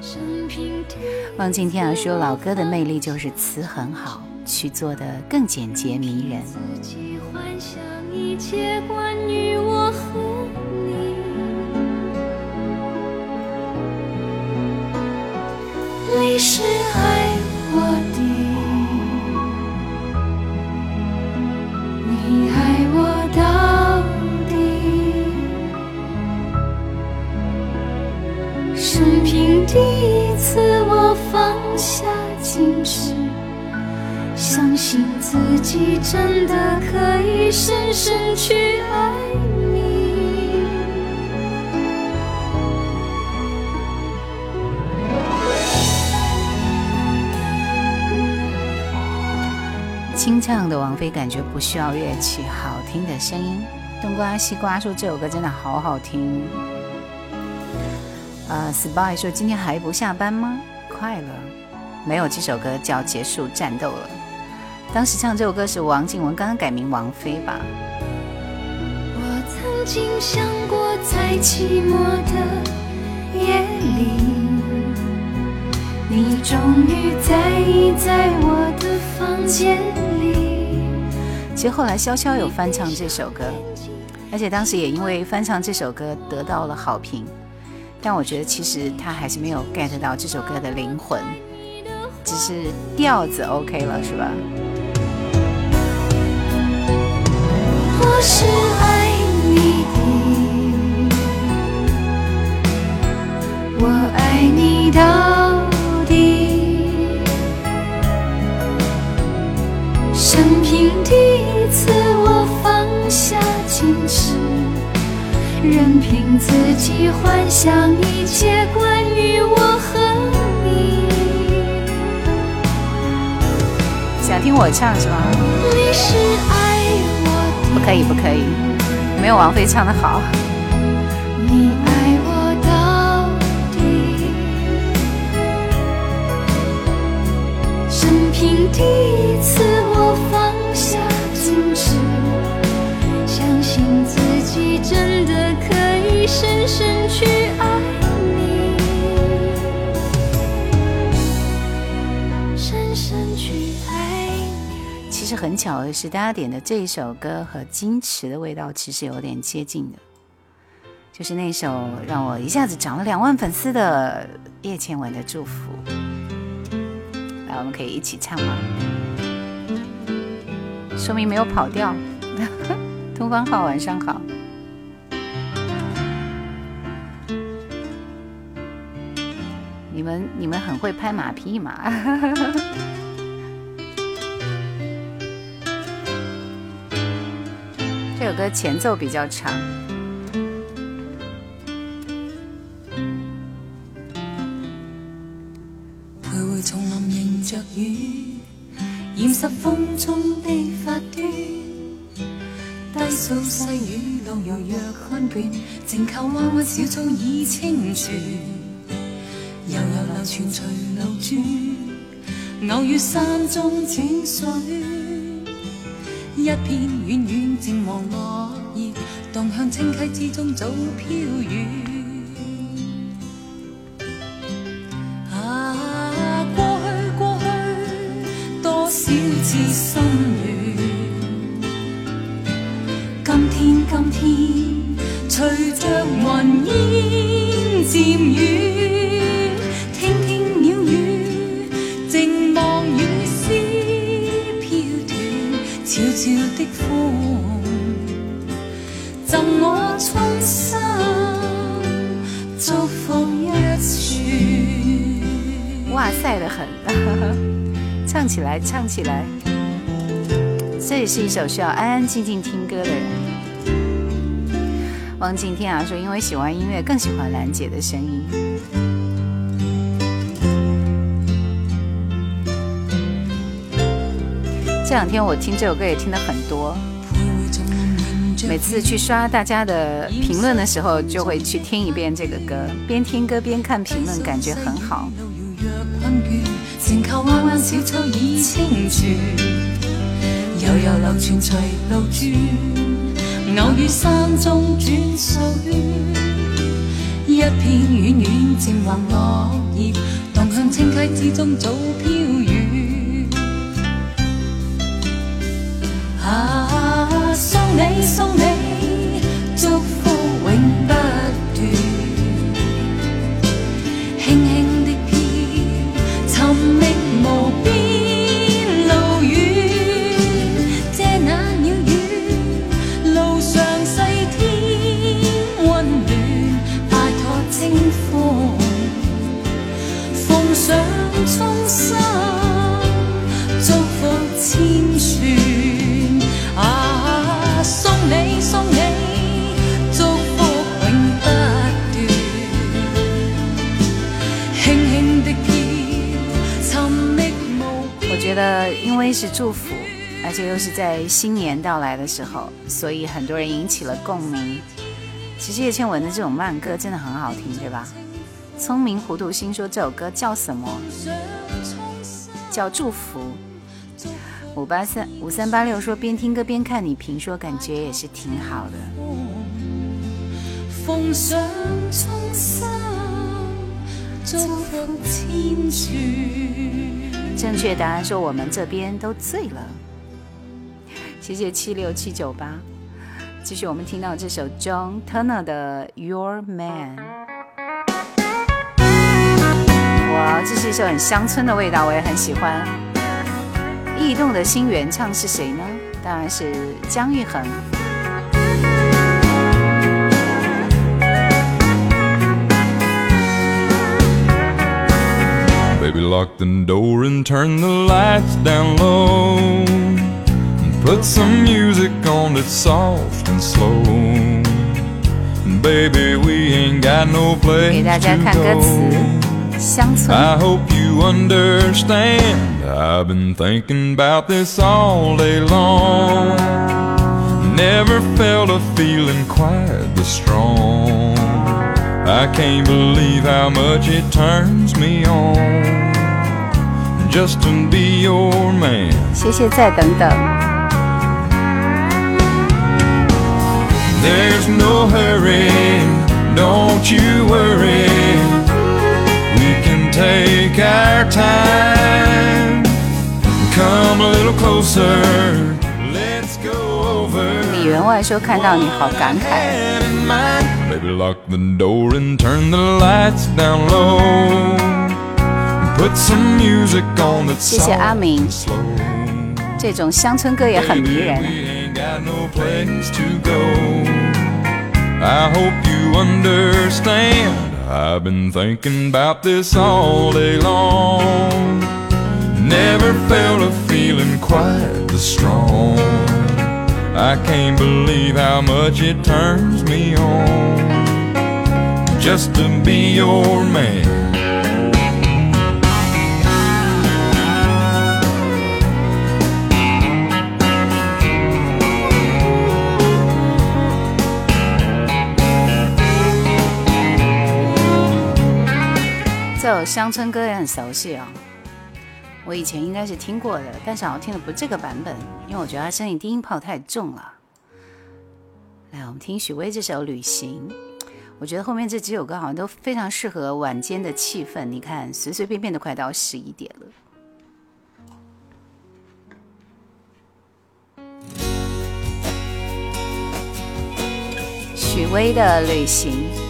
[SPEAKER 1] 生平第
[SPEAKER 4] 望尽天涯说，老歌的魅力就是词很好，曲做的更简洁迷人。
[SPEAKER 1] 自己幻想一切关于我和你。是爱我第一次，我放下矜持。相信自己真的可以深深去爱你。
[SPEAKER 4] 清唱的王菲感觉不需要乐器，好听的声音。冬瓜西瓜说这首歌真的好好听。呃，Spy 说今天还不下班吗？快了，没有这首歌就要结束战斗了。当时唱这首歌是王静雯，刚刚改名王菲吧？
[SPEAKER 1] 我曾经想过，在寂寞的夜里，你终于在意在我的房间里。
[SPEAKER 4] 其实后来潇潇有翻唱这首歌，而且当时也因为翻唱这首歌得到了好评。但我觉得其实他还是没有 get 到这首歌的灵魂，只是调子 OK 了，是吧？
[SPEAKER 1] 我是爱你的，我爱你到底。生平第一任凭自己幻想一切关于我和你。
[SPEAKER 4] 想听我唱是吗？
[SPEAKER 1] 你是爱我
[SPEAKER 4] 不可以，不可以，没有王菲唱的好。
[SPEAKER 1] 你爱我到底，生平第一次真的可以深深去爱你，深深去爱。
[SPEAKER 4] 其实很巧的是，大家点的这一首歌和矜持的味道其实有点接近的，就是那首让我一下子涨了两万粉丝的叶倩文的《祝福》。来，我们可以一起唱吗？说明没有跑调。东方号，晚上好。你们你们很会拍马屁嘛。这首歌前奏比较长。
[SPEAKER 1] 徘徊丛林迎着雨染湿风中的发端。低诉细雨路遥若困倦静靠弯弯小草倚清泉。泉随流转，偶遇山中浅水。一片远远渐黄落叶，荡向清溪之中早飘远。
[SPEAKER 4] 首需要安安静静听歌的人。汪静天啊说，因为喜欢音乐，更喜欢兰姐的声音。这两天我听这首歌也听的很多，每次去刷大家的评论的时候，就会去听一遍这个歌，边听歌边看评论，感觉很好。
[SPEAKER 1] 悠悠流泉随路转，偶遇山中转水，一片软软渐黄落叶，荡向清溪之中早飘远。啊，送你送你，祝福，
[SPEAKER 4] 而且又是在新年到来的时候，所以很多人引起了共鸣。其实叶倩文的这种慢歌真的很好听，对吧？聪明糊涂心说这首歌叫什么？叫祝福。五八三五三八六说边听歌边看你评说，感觉也是挺好的。
[SPEAKER 1] 奉上衷心祝福千串。
[SPEAKER 4] 正确答案说我们这边都醉了。谢谢七六七九八。继续，我们听到这首 John Turner 的《Your Man》。哇，这是一首很乡村的味道，我也很喜欢。异动的心原唱是谁呢？当然是姜育恒。
[SPEAKER 14] We locked the door and turned the lights down low. And put some music on that's soft and slow. Baby, we ain't got no place to go. I hope you understand. I've been thinking about this all day long. Never felt a feeling quite this strong. I can't believe how much it turns me on just to be your man.
[SPEAKER 4] 谢谢，再等等。
[SPEAKER 14] There's no hurry, don't you worry. We can take our time. Come a little closer. Let's go over.
[SPEAKER 4] 李员外说看到你好感慨。
[SPEAKER 14] Hand in mine. Baby, lock the door and turn the lights down low. Put some music on that's
[SPEAKER 4] 谢谢阿
[SPEAKER 14] soft
[SPEAKER 4] 明
[SPEAKER 14] and，slow.
[SPEAKER 4] 这种乡村歌也很迷
[SPEAKER 14] Baby,
[SPEAKER 4] 人。
[SPEAKER 14] we ain't got no place to go. I hope you understand. I've been thinking about this all day long. Never felt a feeling quite this strong. I can't believe how much it turns me on just to be your man.
[SPEAKER 4] “这首乡村歌也很熟悉哦， 我以前应该是听过的，但是好像听的不是这个版本，因为我觉得他声音低音炮太重了。来，我们听许巍这首《旅行》。我觉得后面这几首歌好像都非常适合晚间的气氛。你看，随随便便都快到十一点了。许巍的旅行。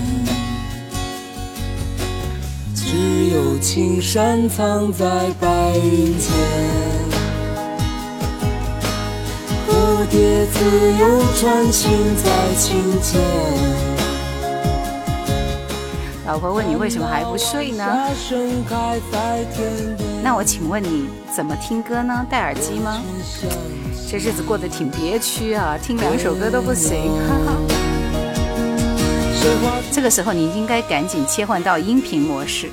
[SPEAKER 7] 只有青山藏在白云间。蝴蝶自由穿行在清涧。
[SPEAKER 4] 老婆问你为什么还不睡呢？那我请问你怎么听歌呢？戴耳机吗？这日子过得挺憋屈啊，听两首歌都不行。哈哈。这个时候你应该赶紧切换到音频模式，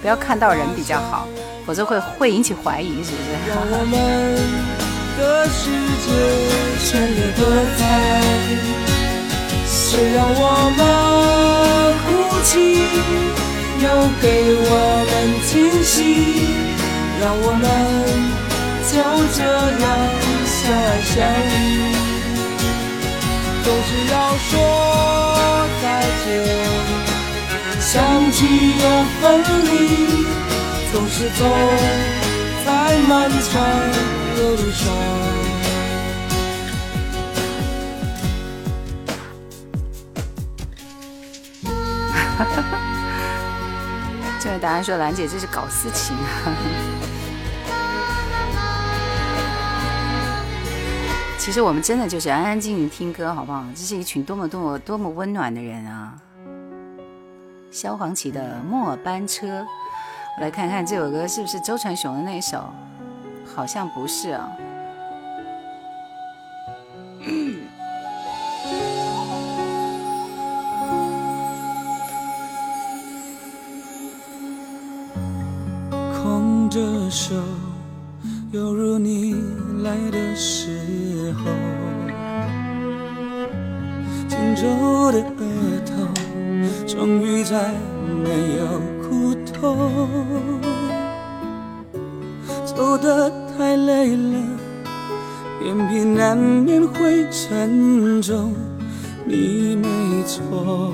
[SPEAKER 4] 不要看到人比较好，否则会会引起怀疑，是不是？
[SPEAKER 7] 让我们的世界绚丽多彩，是让我们哭泣，又给我们惊喜，让我们就这样相爱相依。总是要说再见，想起又分离，总是走在漫长。的路上。
[SPEAKER 4] 这位答案说：“兰姐这是搞事情啊！”其实我们真的就是安安静静听歌，好不好？这是一群多么多么多么温暖的人啊！萧煌奇的《末班车》，我来看看这首歌是不是周传雄的那首。好像不是啊。
[SPEAKER 7] 空着手，犹如你来的时候，紧皱的额头，终于再没有苦痛。走得太累了，眼皮难免会沉重。你没错，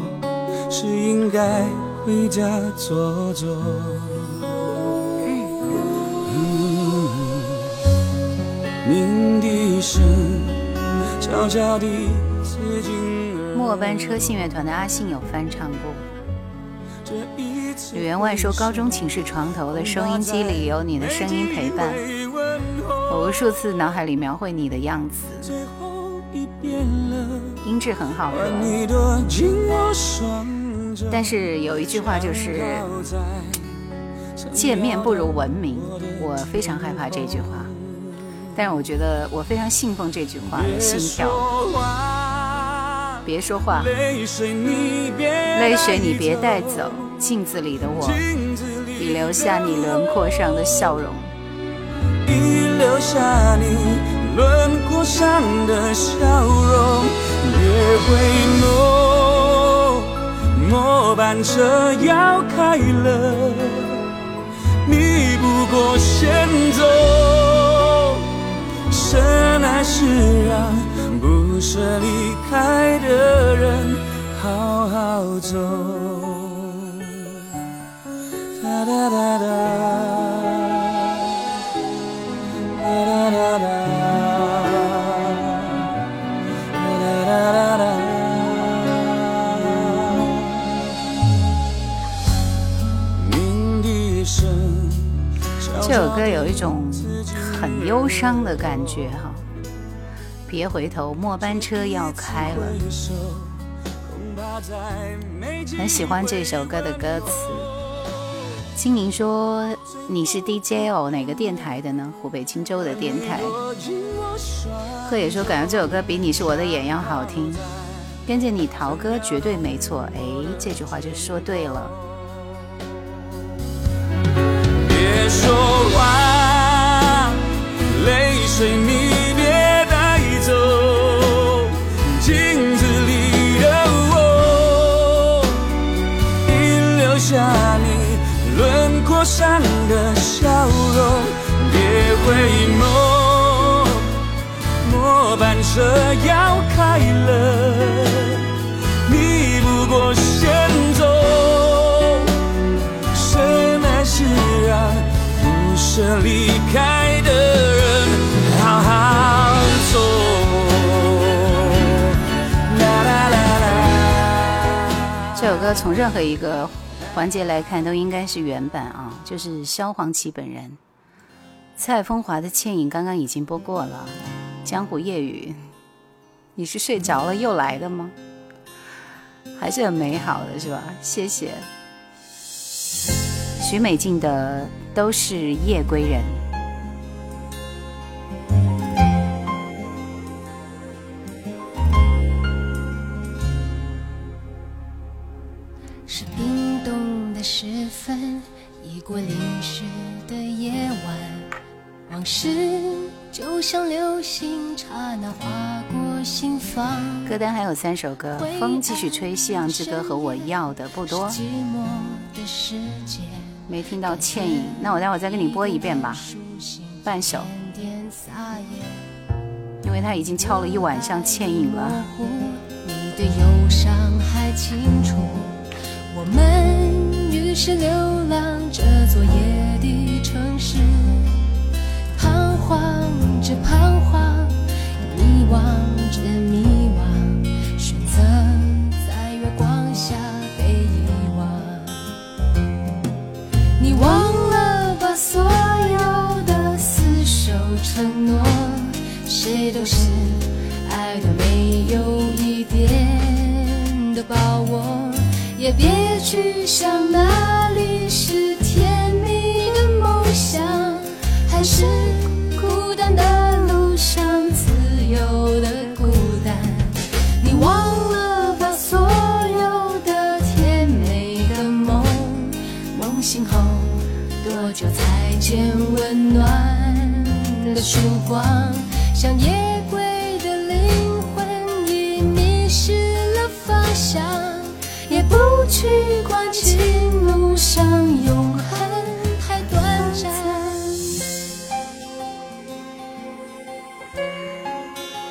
[SPEAKER 7] 是应该回家坐坐。鸣笛声悄悄地刺进耳
[SPEAKER 4] 末班车信乐团的阿信有翻唱过。吕员外说：“高中寝室床头的收音机里有你的声音陪伴，我无数次脑海里描绘你的样子，音质很好。但是有一句话就是‘见面不如闻名’，我非常害怕这句话。但是我觉得我非常信奉这句话的心跳。别说话，泪水你别带走。”镜子里的我，已留下你轮廓上的笑容。
[SPEAKER 7] 已留下你轮廓上的笑容。别回眸，末班车要开了，你不过先走。真爱是让不舍离开的人好好走。哒哒哒哒。这首
[SPEAKER 4] 歌有一种忧伤的感觉哈。别回头，末班车要开了。很喜欢这首歌的歌词。金宁说：“你是 DJ 哦，哪个电台的呢？湖北荆州的电台。”贺野说：“感觉这首歌比你是我的眼要好听。”跟着你陶歌绝对没错。哎，这句话就说对了。
[SPEAKER 7] 别说话，随你别带走，镜子里的我，已留下你轮廓上的笑容。别回眸，末班车要开了，你不过先走，什么是让不舍离开
[SPEAKER 4] 歌从任何一个环节来看都应该是原版啊，就是萧煌奇本人。蔡枫华的《倩影》刚刚已经播过了，《江湖夜雨》，你是睡着了又来的吗？还是很美好的，是吧？谢谢。许美静的《都是夜归人》。
[SPEAKER 1] 过淋湿的夜晚，往事就像流星，刹那划过心房。
[SPEAKER 4] 歌单还有三首歌，《风继续吹》《夕阳之歌》和我要的不多。
[SPEAKER 1] 寂寞的世界，
[SPEAKER 4] 没听到《倩影》，那我待会儿再给你播一遍吧，半首。因为他已经敲了一晚上《倩影》了。
[SPEAKER 1] 你的忧伤还清楚，我们于是流浪这座夜的城市，彷徨着彷徨，迷惘着迷惘，选择在月光下被遗忘。你忘了把所有的厮守承诺，谁都是爱的没有也别去想哪里是甜蜜的梦想，还是孤单的路上自由的孤单。你忘了把所有的甜美的梦，梦醒后多久才见温暖的曙光？像夜归的灵魂已迷失了方向，去管情路上永恒太短暂。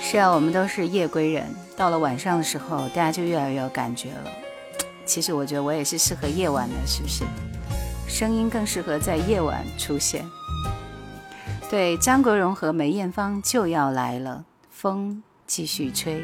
[SPEAKER 4] 是啊，我们都是夜归人。到了晚上的时候，大家就越来越有感觉了。其实我觉得我也是适合夜晚的，是不是？声音更适合在夜晚出现。对，张国荣和梅艳芳就要来了，风继续吹。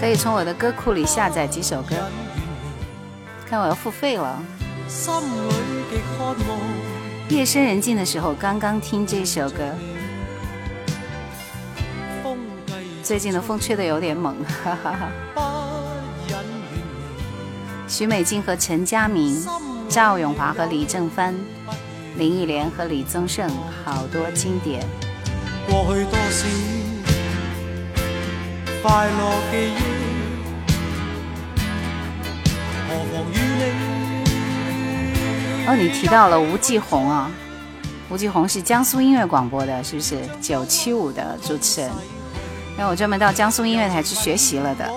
[SPEAKER 4] 可以從我的歌庫裡下載幾首歌，看我要付費了。夜深人靜的時候，剛剛聽這首歌。最近的風吹得有點猛，哈哈哈。許美静和陳嘉明、趙永華和李正帆、林憶蓮和李宗盛，好多經典。
[SPEAKER 15] 過去多少快樂記憶，何妨與你。
[SPEAKER 4] 哦，你提到了吴继红啊，吴继红是江苏音乐广播的，是不是？九七五的主持人，因为我专门到江苏音乐台去学習了的。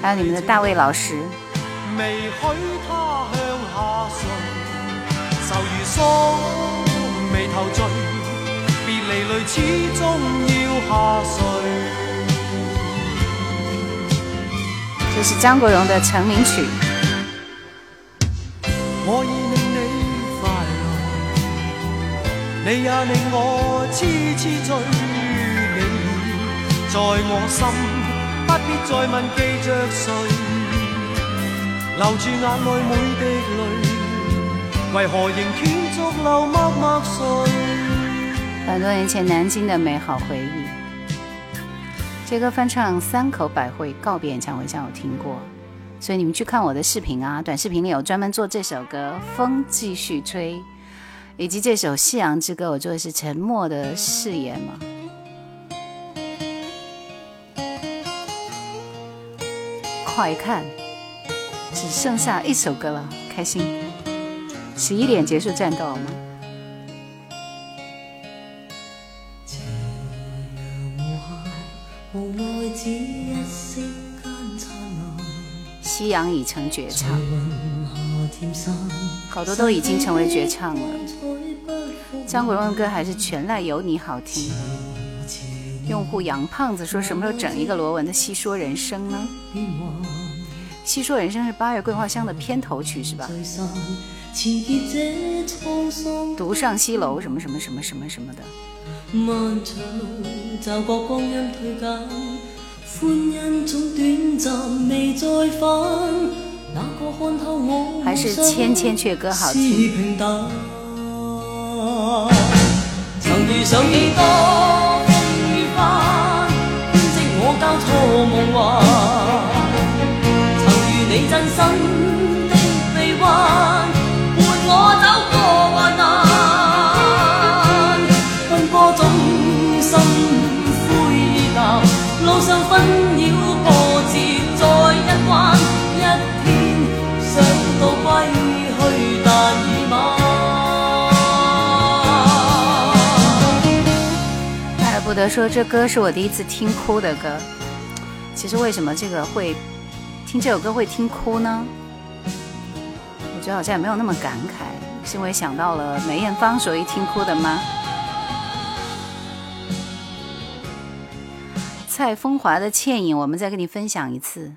[SPEAKER 4] 还有你们的大卫老師。未許他向下垂，愁如鎖，眉頭聚，別離淚始終要下垂。这是張國榮的成名曲。
[SPEAKER 15] 我已令你快樂，你也令我痴痴醉，你在我心。不必再問記着誰，留住眼內每滴淚，為何仍斷續流默默睡？
[SPEAKER 4] 很多年前南京的美好回忆。杰哥翻唱三口百惠告别演唱会上有听过，所以你们去看我的视频啊，短视频里有专门做这首歌《风继续吹》，以及这首《夕阳之歌》，我做的是沉默的誓言嘛。快看，只剩下一首歌了，开心！十一点结束战斗吗？夕阳已成绝唱，好多都已经成为绝唱了。張國榮的歌还是全赖有你好听。用户杨胖子说：“什么时候整一个罗文的戲說人生呢？戲說人生是八月桂花香的片头曲是吧？独上西楼什么什么什么什么什么的。漫长就觉光阴褪减，欢欣总短暂，未再返。哪个看透我还是千千阙歌好听。曾遇上几多？说这歌是我第一次听哭的歌。其实为什么这个会听这首歌会听哭呢？我觉得好像也没有那么感慨，是因为想到了梅艳芳所以听哭的吗？蔡风华的《倩影》，我们再跟你分享一次。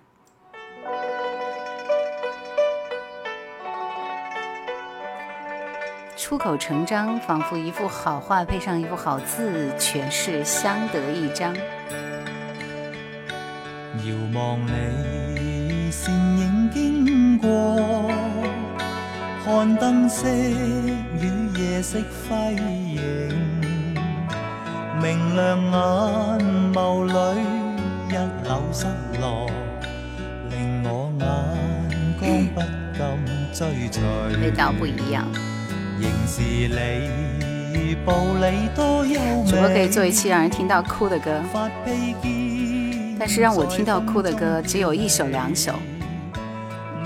[SPEAKER 4] 出口成章，仿佛一幅好畫配上一幅好字，全是相得益彰。
[SPEAKER 3] 遥望你倩影經過，看燈飾與夜色輝映，明亮眼眸裏一縷失落，令我眼光不禁追隨。
[SPEAKER 4] 味道不一樣。
[SPEAKER 3] 仍是你步履多優美。
[SPEAKER 4] 主播可以做一期讓人聽到哭的歌。但是讓我聽到哭的歌只有一首兩首，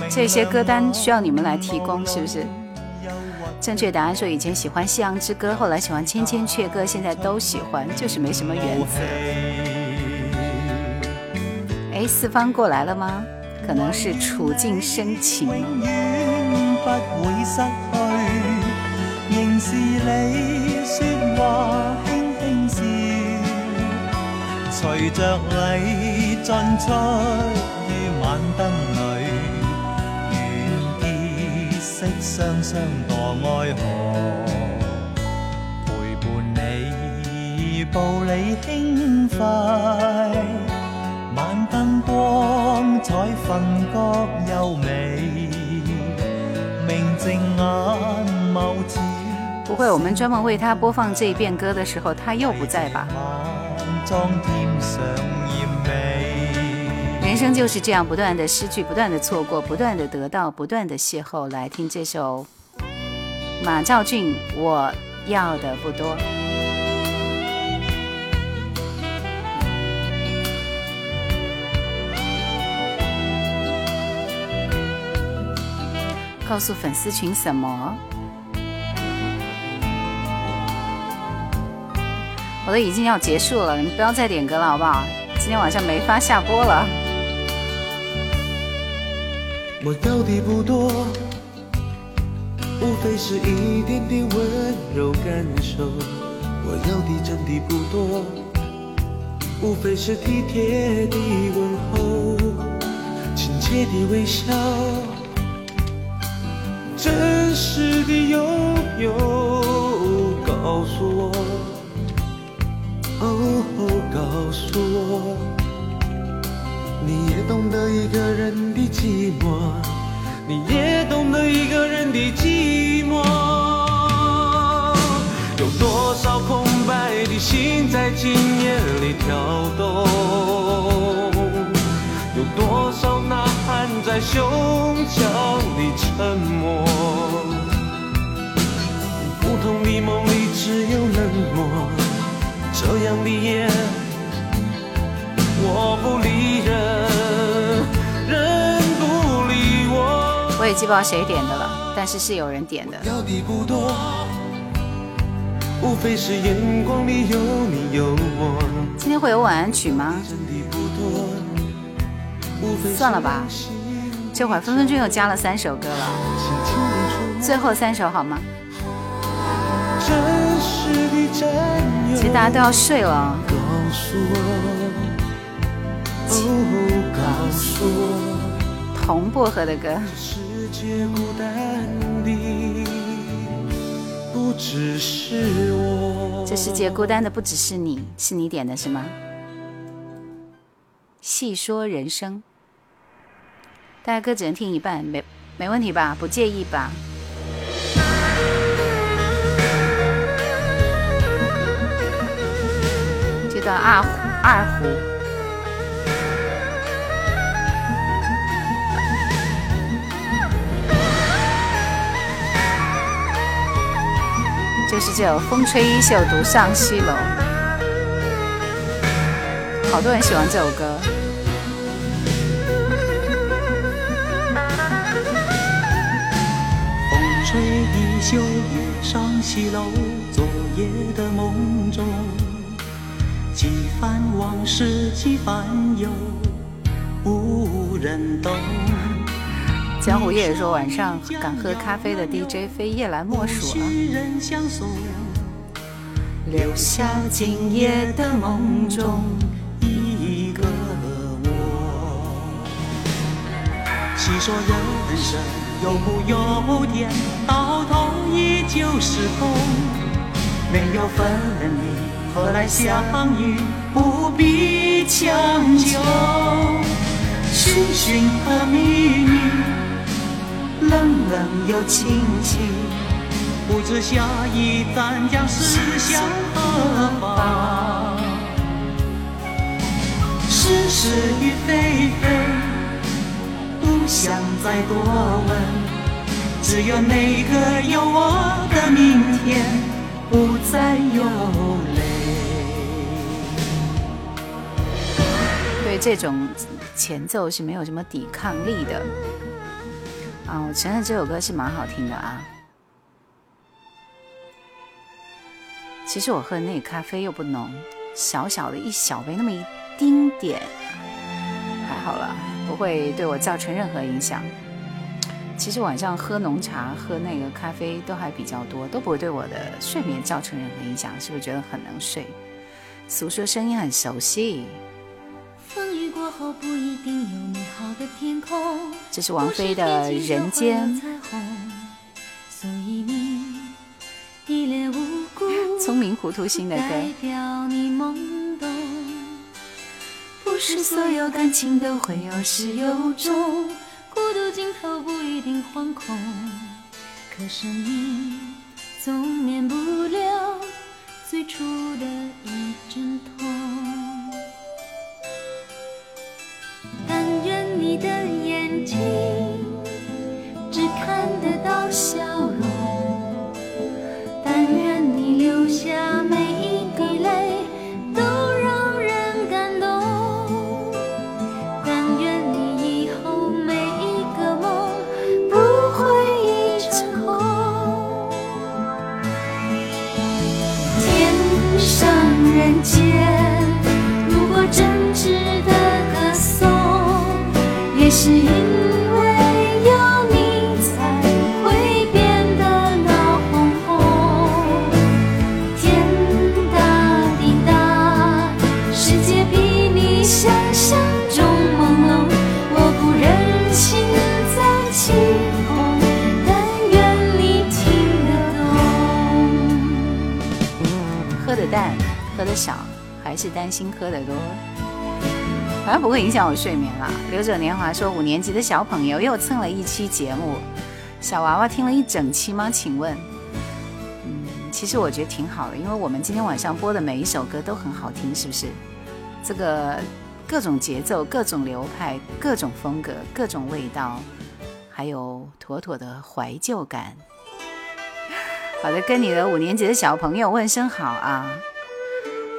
[SPEAKER 4] 這些歌單需要你們來提供，是不是？正確答案說以前喜歡《夕陽之歌》，後來喜歡《千千阙歌》，現在都喜歡，就是沒什麼原則。哎，四方過來了嗎？可能是處境深情。
[SPEAKER 3] 仍是你说话轻轻笑随着你进出于晚灯里愿结识双双堕爱河陪伴你步履轻快晚灯光彩瞓觉优美明净眼眸前
[SPEAKER 4] 不会，我们专门为他播放这一遍歌的时候，他又不在吧？人生就是这样，不断的失去，不断的错过，不断的得到，不断的邂逅。来听这首马兆俊，我要的不多。告诉粉丝群什么？我都已经要结束了，你们不要再点歌了，好不好？今天晚上没法下播了。
[SPEAKER 2] 我要的不多，无非是一点点温柔感受。我要的真的不多，无非是体贴的问候，亲切的微笑。真实的拥有，告诉我，告诉我，你也懂得一个人的寂寞，你也懂得一个人的寂寞。有多少空白的心在今夜里跳动？有多少呐喊在胸腔里沉默？不同的梦里只有冷漠，这样的夜我不理人，人不理我。
[SPEAKER 4] 我也记不到谁点的了，但是是有人点的。
[SPEAKER 2] 要的不多，无非是眼光里有你有我。
[SPEAKER 4] 今天会有晚安曲吗？算了吧，这会儿分分钟又加了三首歌了，最后三首好吗？其实大家都要睡了。
[SPEAKER 2] 告诉我，哦，告诉我，
[SPEAKER 4] 铜薄荷的歌，
[SPEAKER 2] 世界孤单的不只是我。
[SPEAKER 4] 这世界孤单的不只是你，是你点的是吗？细说人生，大家歌只能听一半，没没问题吧？不介意吧？就到二胡二胡。就是这首《风吹衣袖独上西楼》，好多人喜欢这首歌。
[SPEAKER 3] 风吹衣袖月上西楼，昨夜的梦中，几番往事几番忧，无人懂。
[SPEAKER 4] 江湖夜说晚上敢喝咖啡的 DJ 非夜来莫属了。
[SPEAKER 3] 许人相送，留下今夜的梦中一个我。细说人生有苦有甜，到头依旧是痛。没有分离，何来相遇？不必强求。寻寻和觅觅。冷冷又清清，不知下一站将驶向何方。是是与非非，不想再多问。只有那个有我的明天，不再有
[SPEAKER 4] 对这种前奏是没有什么抵抗力的。啊，我承认这首歌是蛮好听的啊。其实我喝的那个咖啡又不浓，小小的一小杯，那么一丁点，还好了，不会对我造成任何影响。其实晚上喝浓茶、喝那个咖啡都还比较多，都不会对我的睡眠造成任何影响。是不是觉得很能睡？俗说声音很熟悉。
[SPEAKER 1] 过后不一定有美好的天空。
[SPEAKER 4] 这是王菲的《人间》。
[SPEAKER 1] 所以你一脸无辜，
[SPEAKER 4] 聪明糊涂心的歌。
[SPEAKER 1] 代表你懵懂。不是所有感情都会有始有终，孤独尽头不一定惶恐。可生命总免不了最初的一阵痛。你的眼睛只看得到笑少
[SPEAKER 4] 还是担心喝的多。反正不会影响我睡眠了。刘者年华说，五年级的小朋友又蹭了一期节目，小娃娃听了一整期吗？请问，嗯，其实我觉得挺好的，因为我们今天晚上播的每一首歌都很好听，是不是？这个各种节奏、各种流派、各种风格、各种味道，还有妥妥的怀旧感。好的，跟你的五年级的小朋友问声好啊！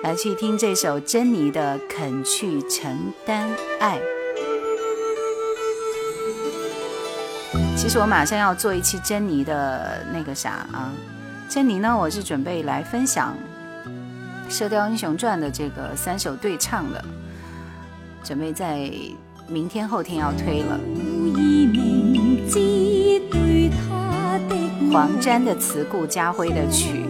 [SPEAKER 4] 来去听这首珍妮的《肯去承担爱》。其实我马上要做一期珍妮的那个啥啊，珍妮呢，我是准备来分享《射雕英雄传》的这个三首对唱的，准备在明天后天要推了。黄沾的词，顾家辉的曲。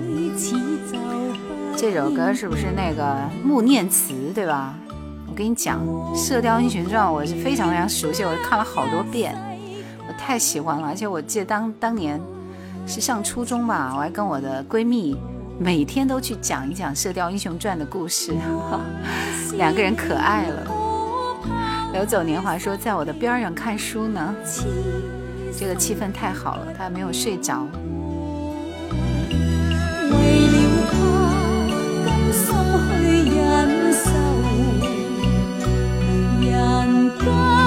[SPEAKER 4] 这首歌是不是那个穆念慈对吧？我跟你讲，《射雕英雄传》我是非常非常熟悉，我看了好多遍，我太喜欢了。而且我记得当当年是上初中吧，我还跟我的闺蜜每天都去讲一讲《射雕英雄传》的故事，两个人可爱了。流走年华说，在我的边上看书呢，这个气氛太好了，他还没有睡着。歌。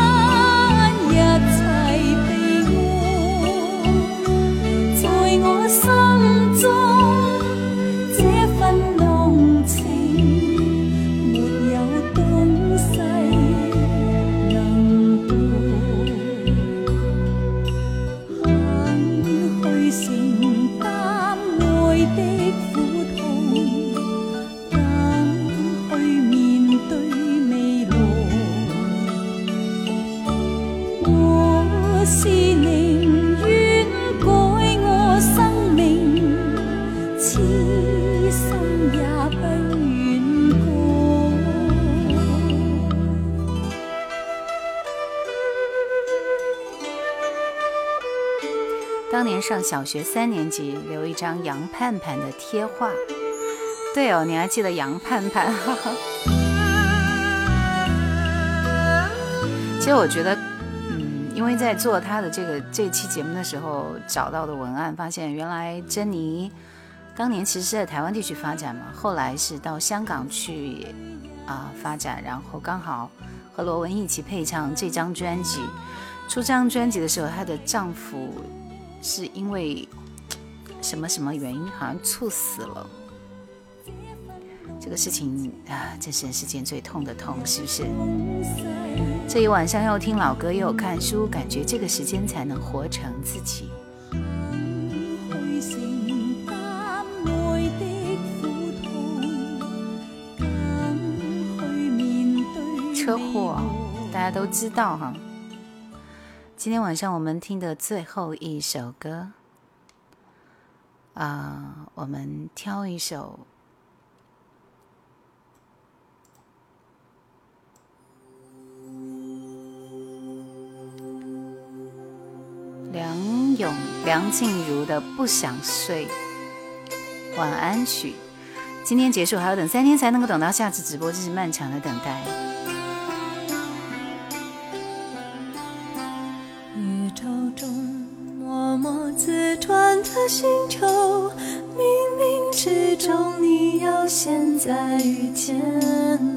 [SPEAKER 4] 上小学三年级，留一张杨盼盼的贴画。对哦，你还记得杨盼盼？其实我觉得，嗯，因为在做他的这个这期节目的时候，找到的文案发现，原来珍妮当年其实是在台湾地区发展嘛，后来是到香港去啊发展，然后刚好和罗文一起配唱这张专辑。出这张专辑的时候，她的丈夫。是因为什么什么原因，好像猝死了。这个事情啊，真是人世间最痛的痛，是不是？这一晚上又听老歌，又看书，感觉这个时间才能活成自己。车祸，大家都知道哈。今天晚上我们听的最后一首歌，啊，我们挑一首梁咏、梁静茹的《不想睡》晚安曲。今天结束还要等三天才能够等到下次直播，这是漫长的等待。自转的星球，冥冥之中你要现在遇见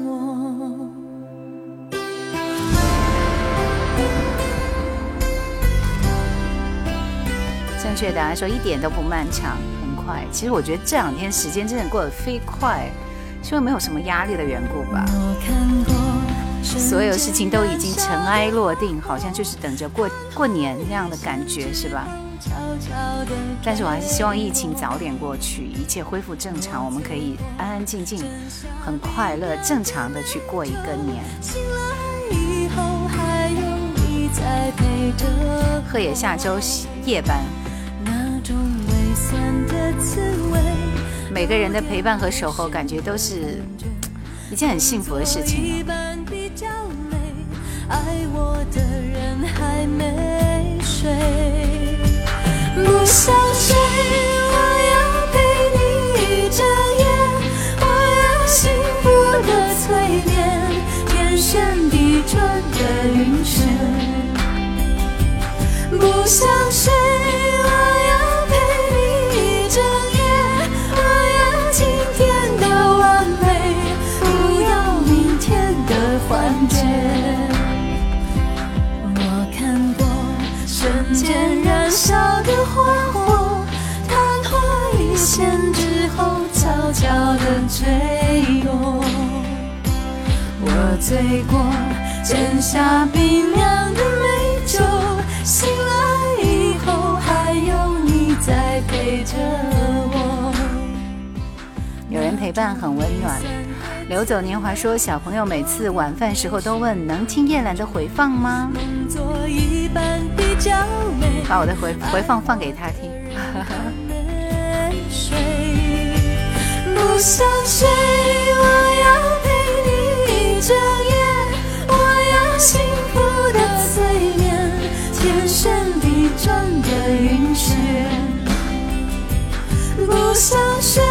[SPEAKER 4] 我。正确答案说一点都不漫长，很快。其实我觉得这两天时间真的过得飞快，是因为没有什么压力的缘故吧。所有事情都已经尘埃落定，好像就是等着过过年那样的感觉，是吧？但是我还是希望疫情早点过去，一切恢复正常，我们可以安安静静、很快乐、正常的去过一个年。贺野下周夜班。每个人的陪伴和守候，感觉都是一件很幸福的事情。爱我的人还没睡。不想睡我要陪你一整夜我要幸福的
[SPEAKER 1] 催眠天旋地转的晕眩不想睡我坠落。我醉过斟下冰凉的美酒，醒来以后还有你在陪着我。
[SPEAKER 4] 有人陪伴很温暖。流走年华说，小朋友每次晚饭时候都问能听叶兰的回放吗？把我的回回放放给他听。
[SPEAKER 1] 不想睡，我要陪你一整夜，我要幸福的催眠，天旋地转的晕眩。不想睡，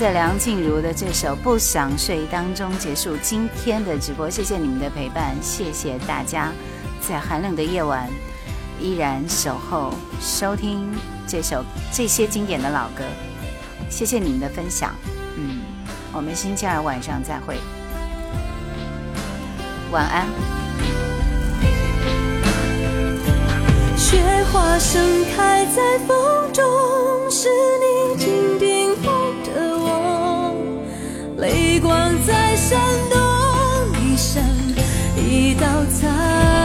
[SPEAKER 4] 在梁静茹的这首《不想睡》当中结束今天的直播，谢谢你们的陪伴，谢谢大家在寒冷的夜晚依然守候收听这首这些经典的老歌，谢谢你们的分享。嗯，我们星期二晚上再会，晚安。
[SPEAKER 1] 雪花盛开在风中，是你紧紧闪动，一闪一道彩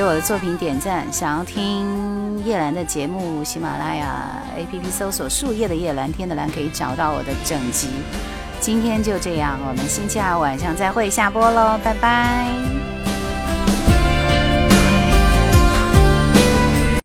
[SPEAKER 4] 给我的作品点赞。想要听叶兰的节目，喜马拉雅 APP 搜索“树叶的叶蓝天的蓝”，可以找到我的整集。今天就这样，我们星期二晚上再会，下播喽，拜拜。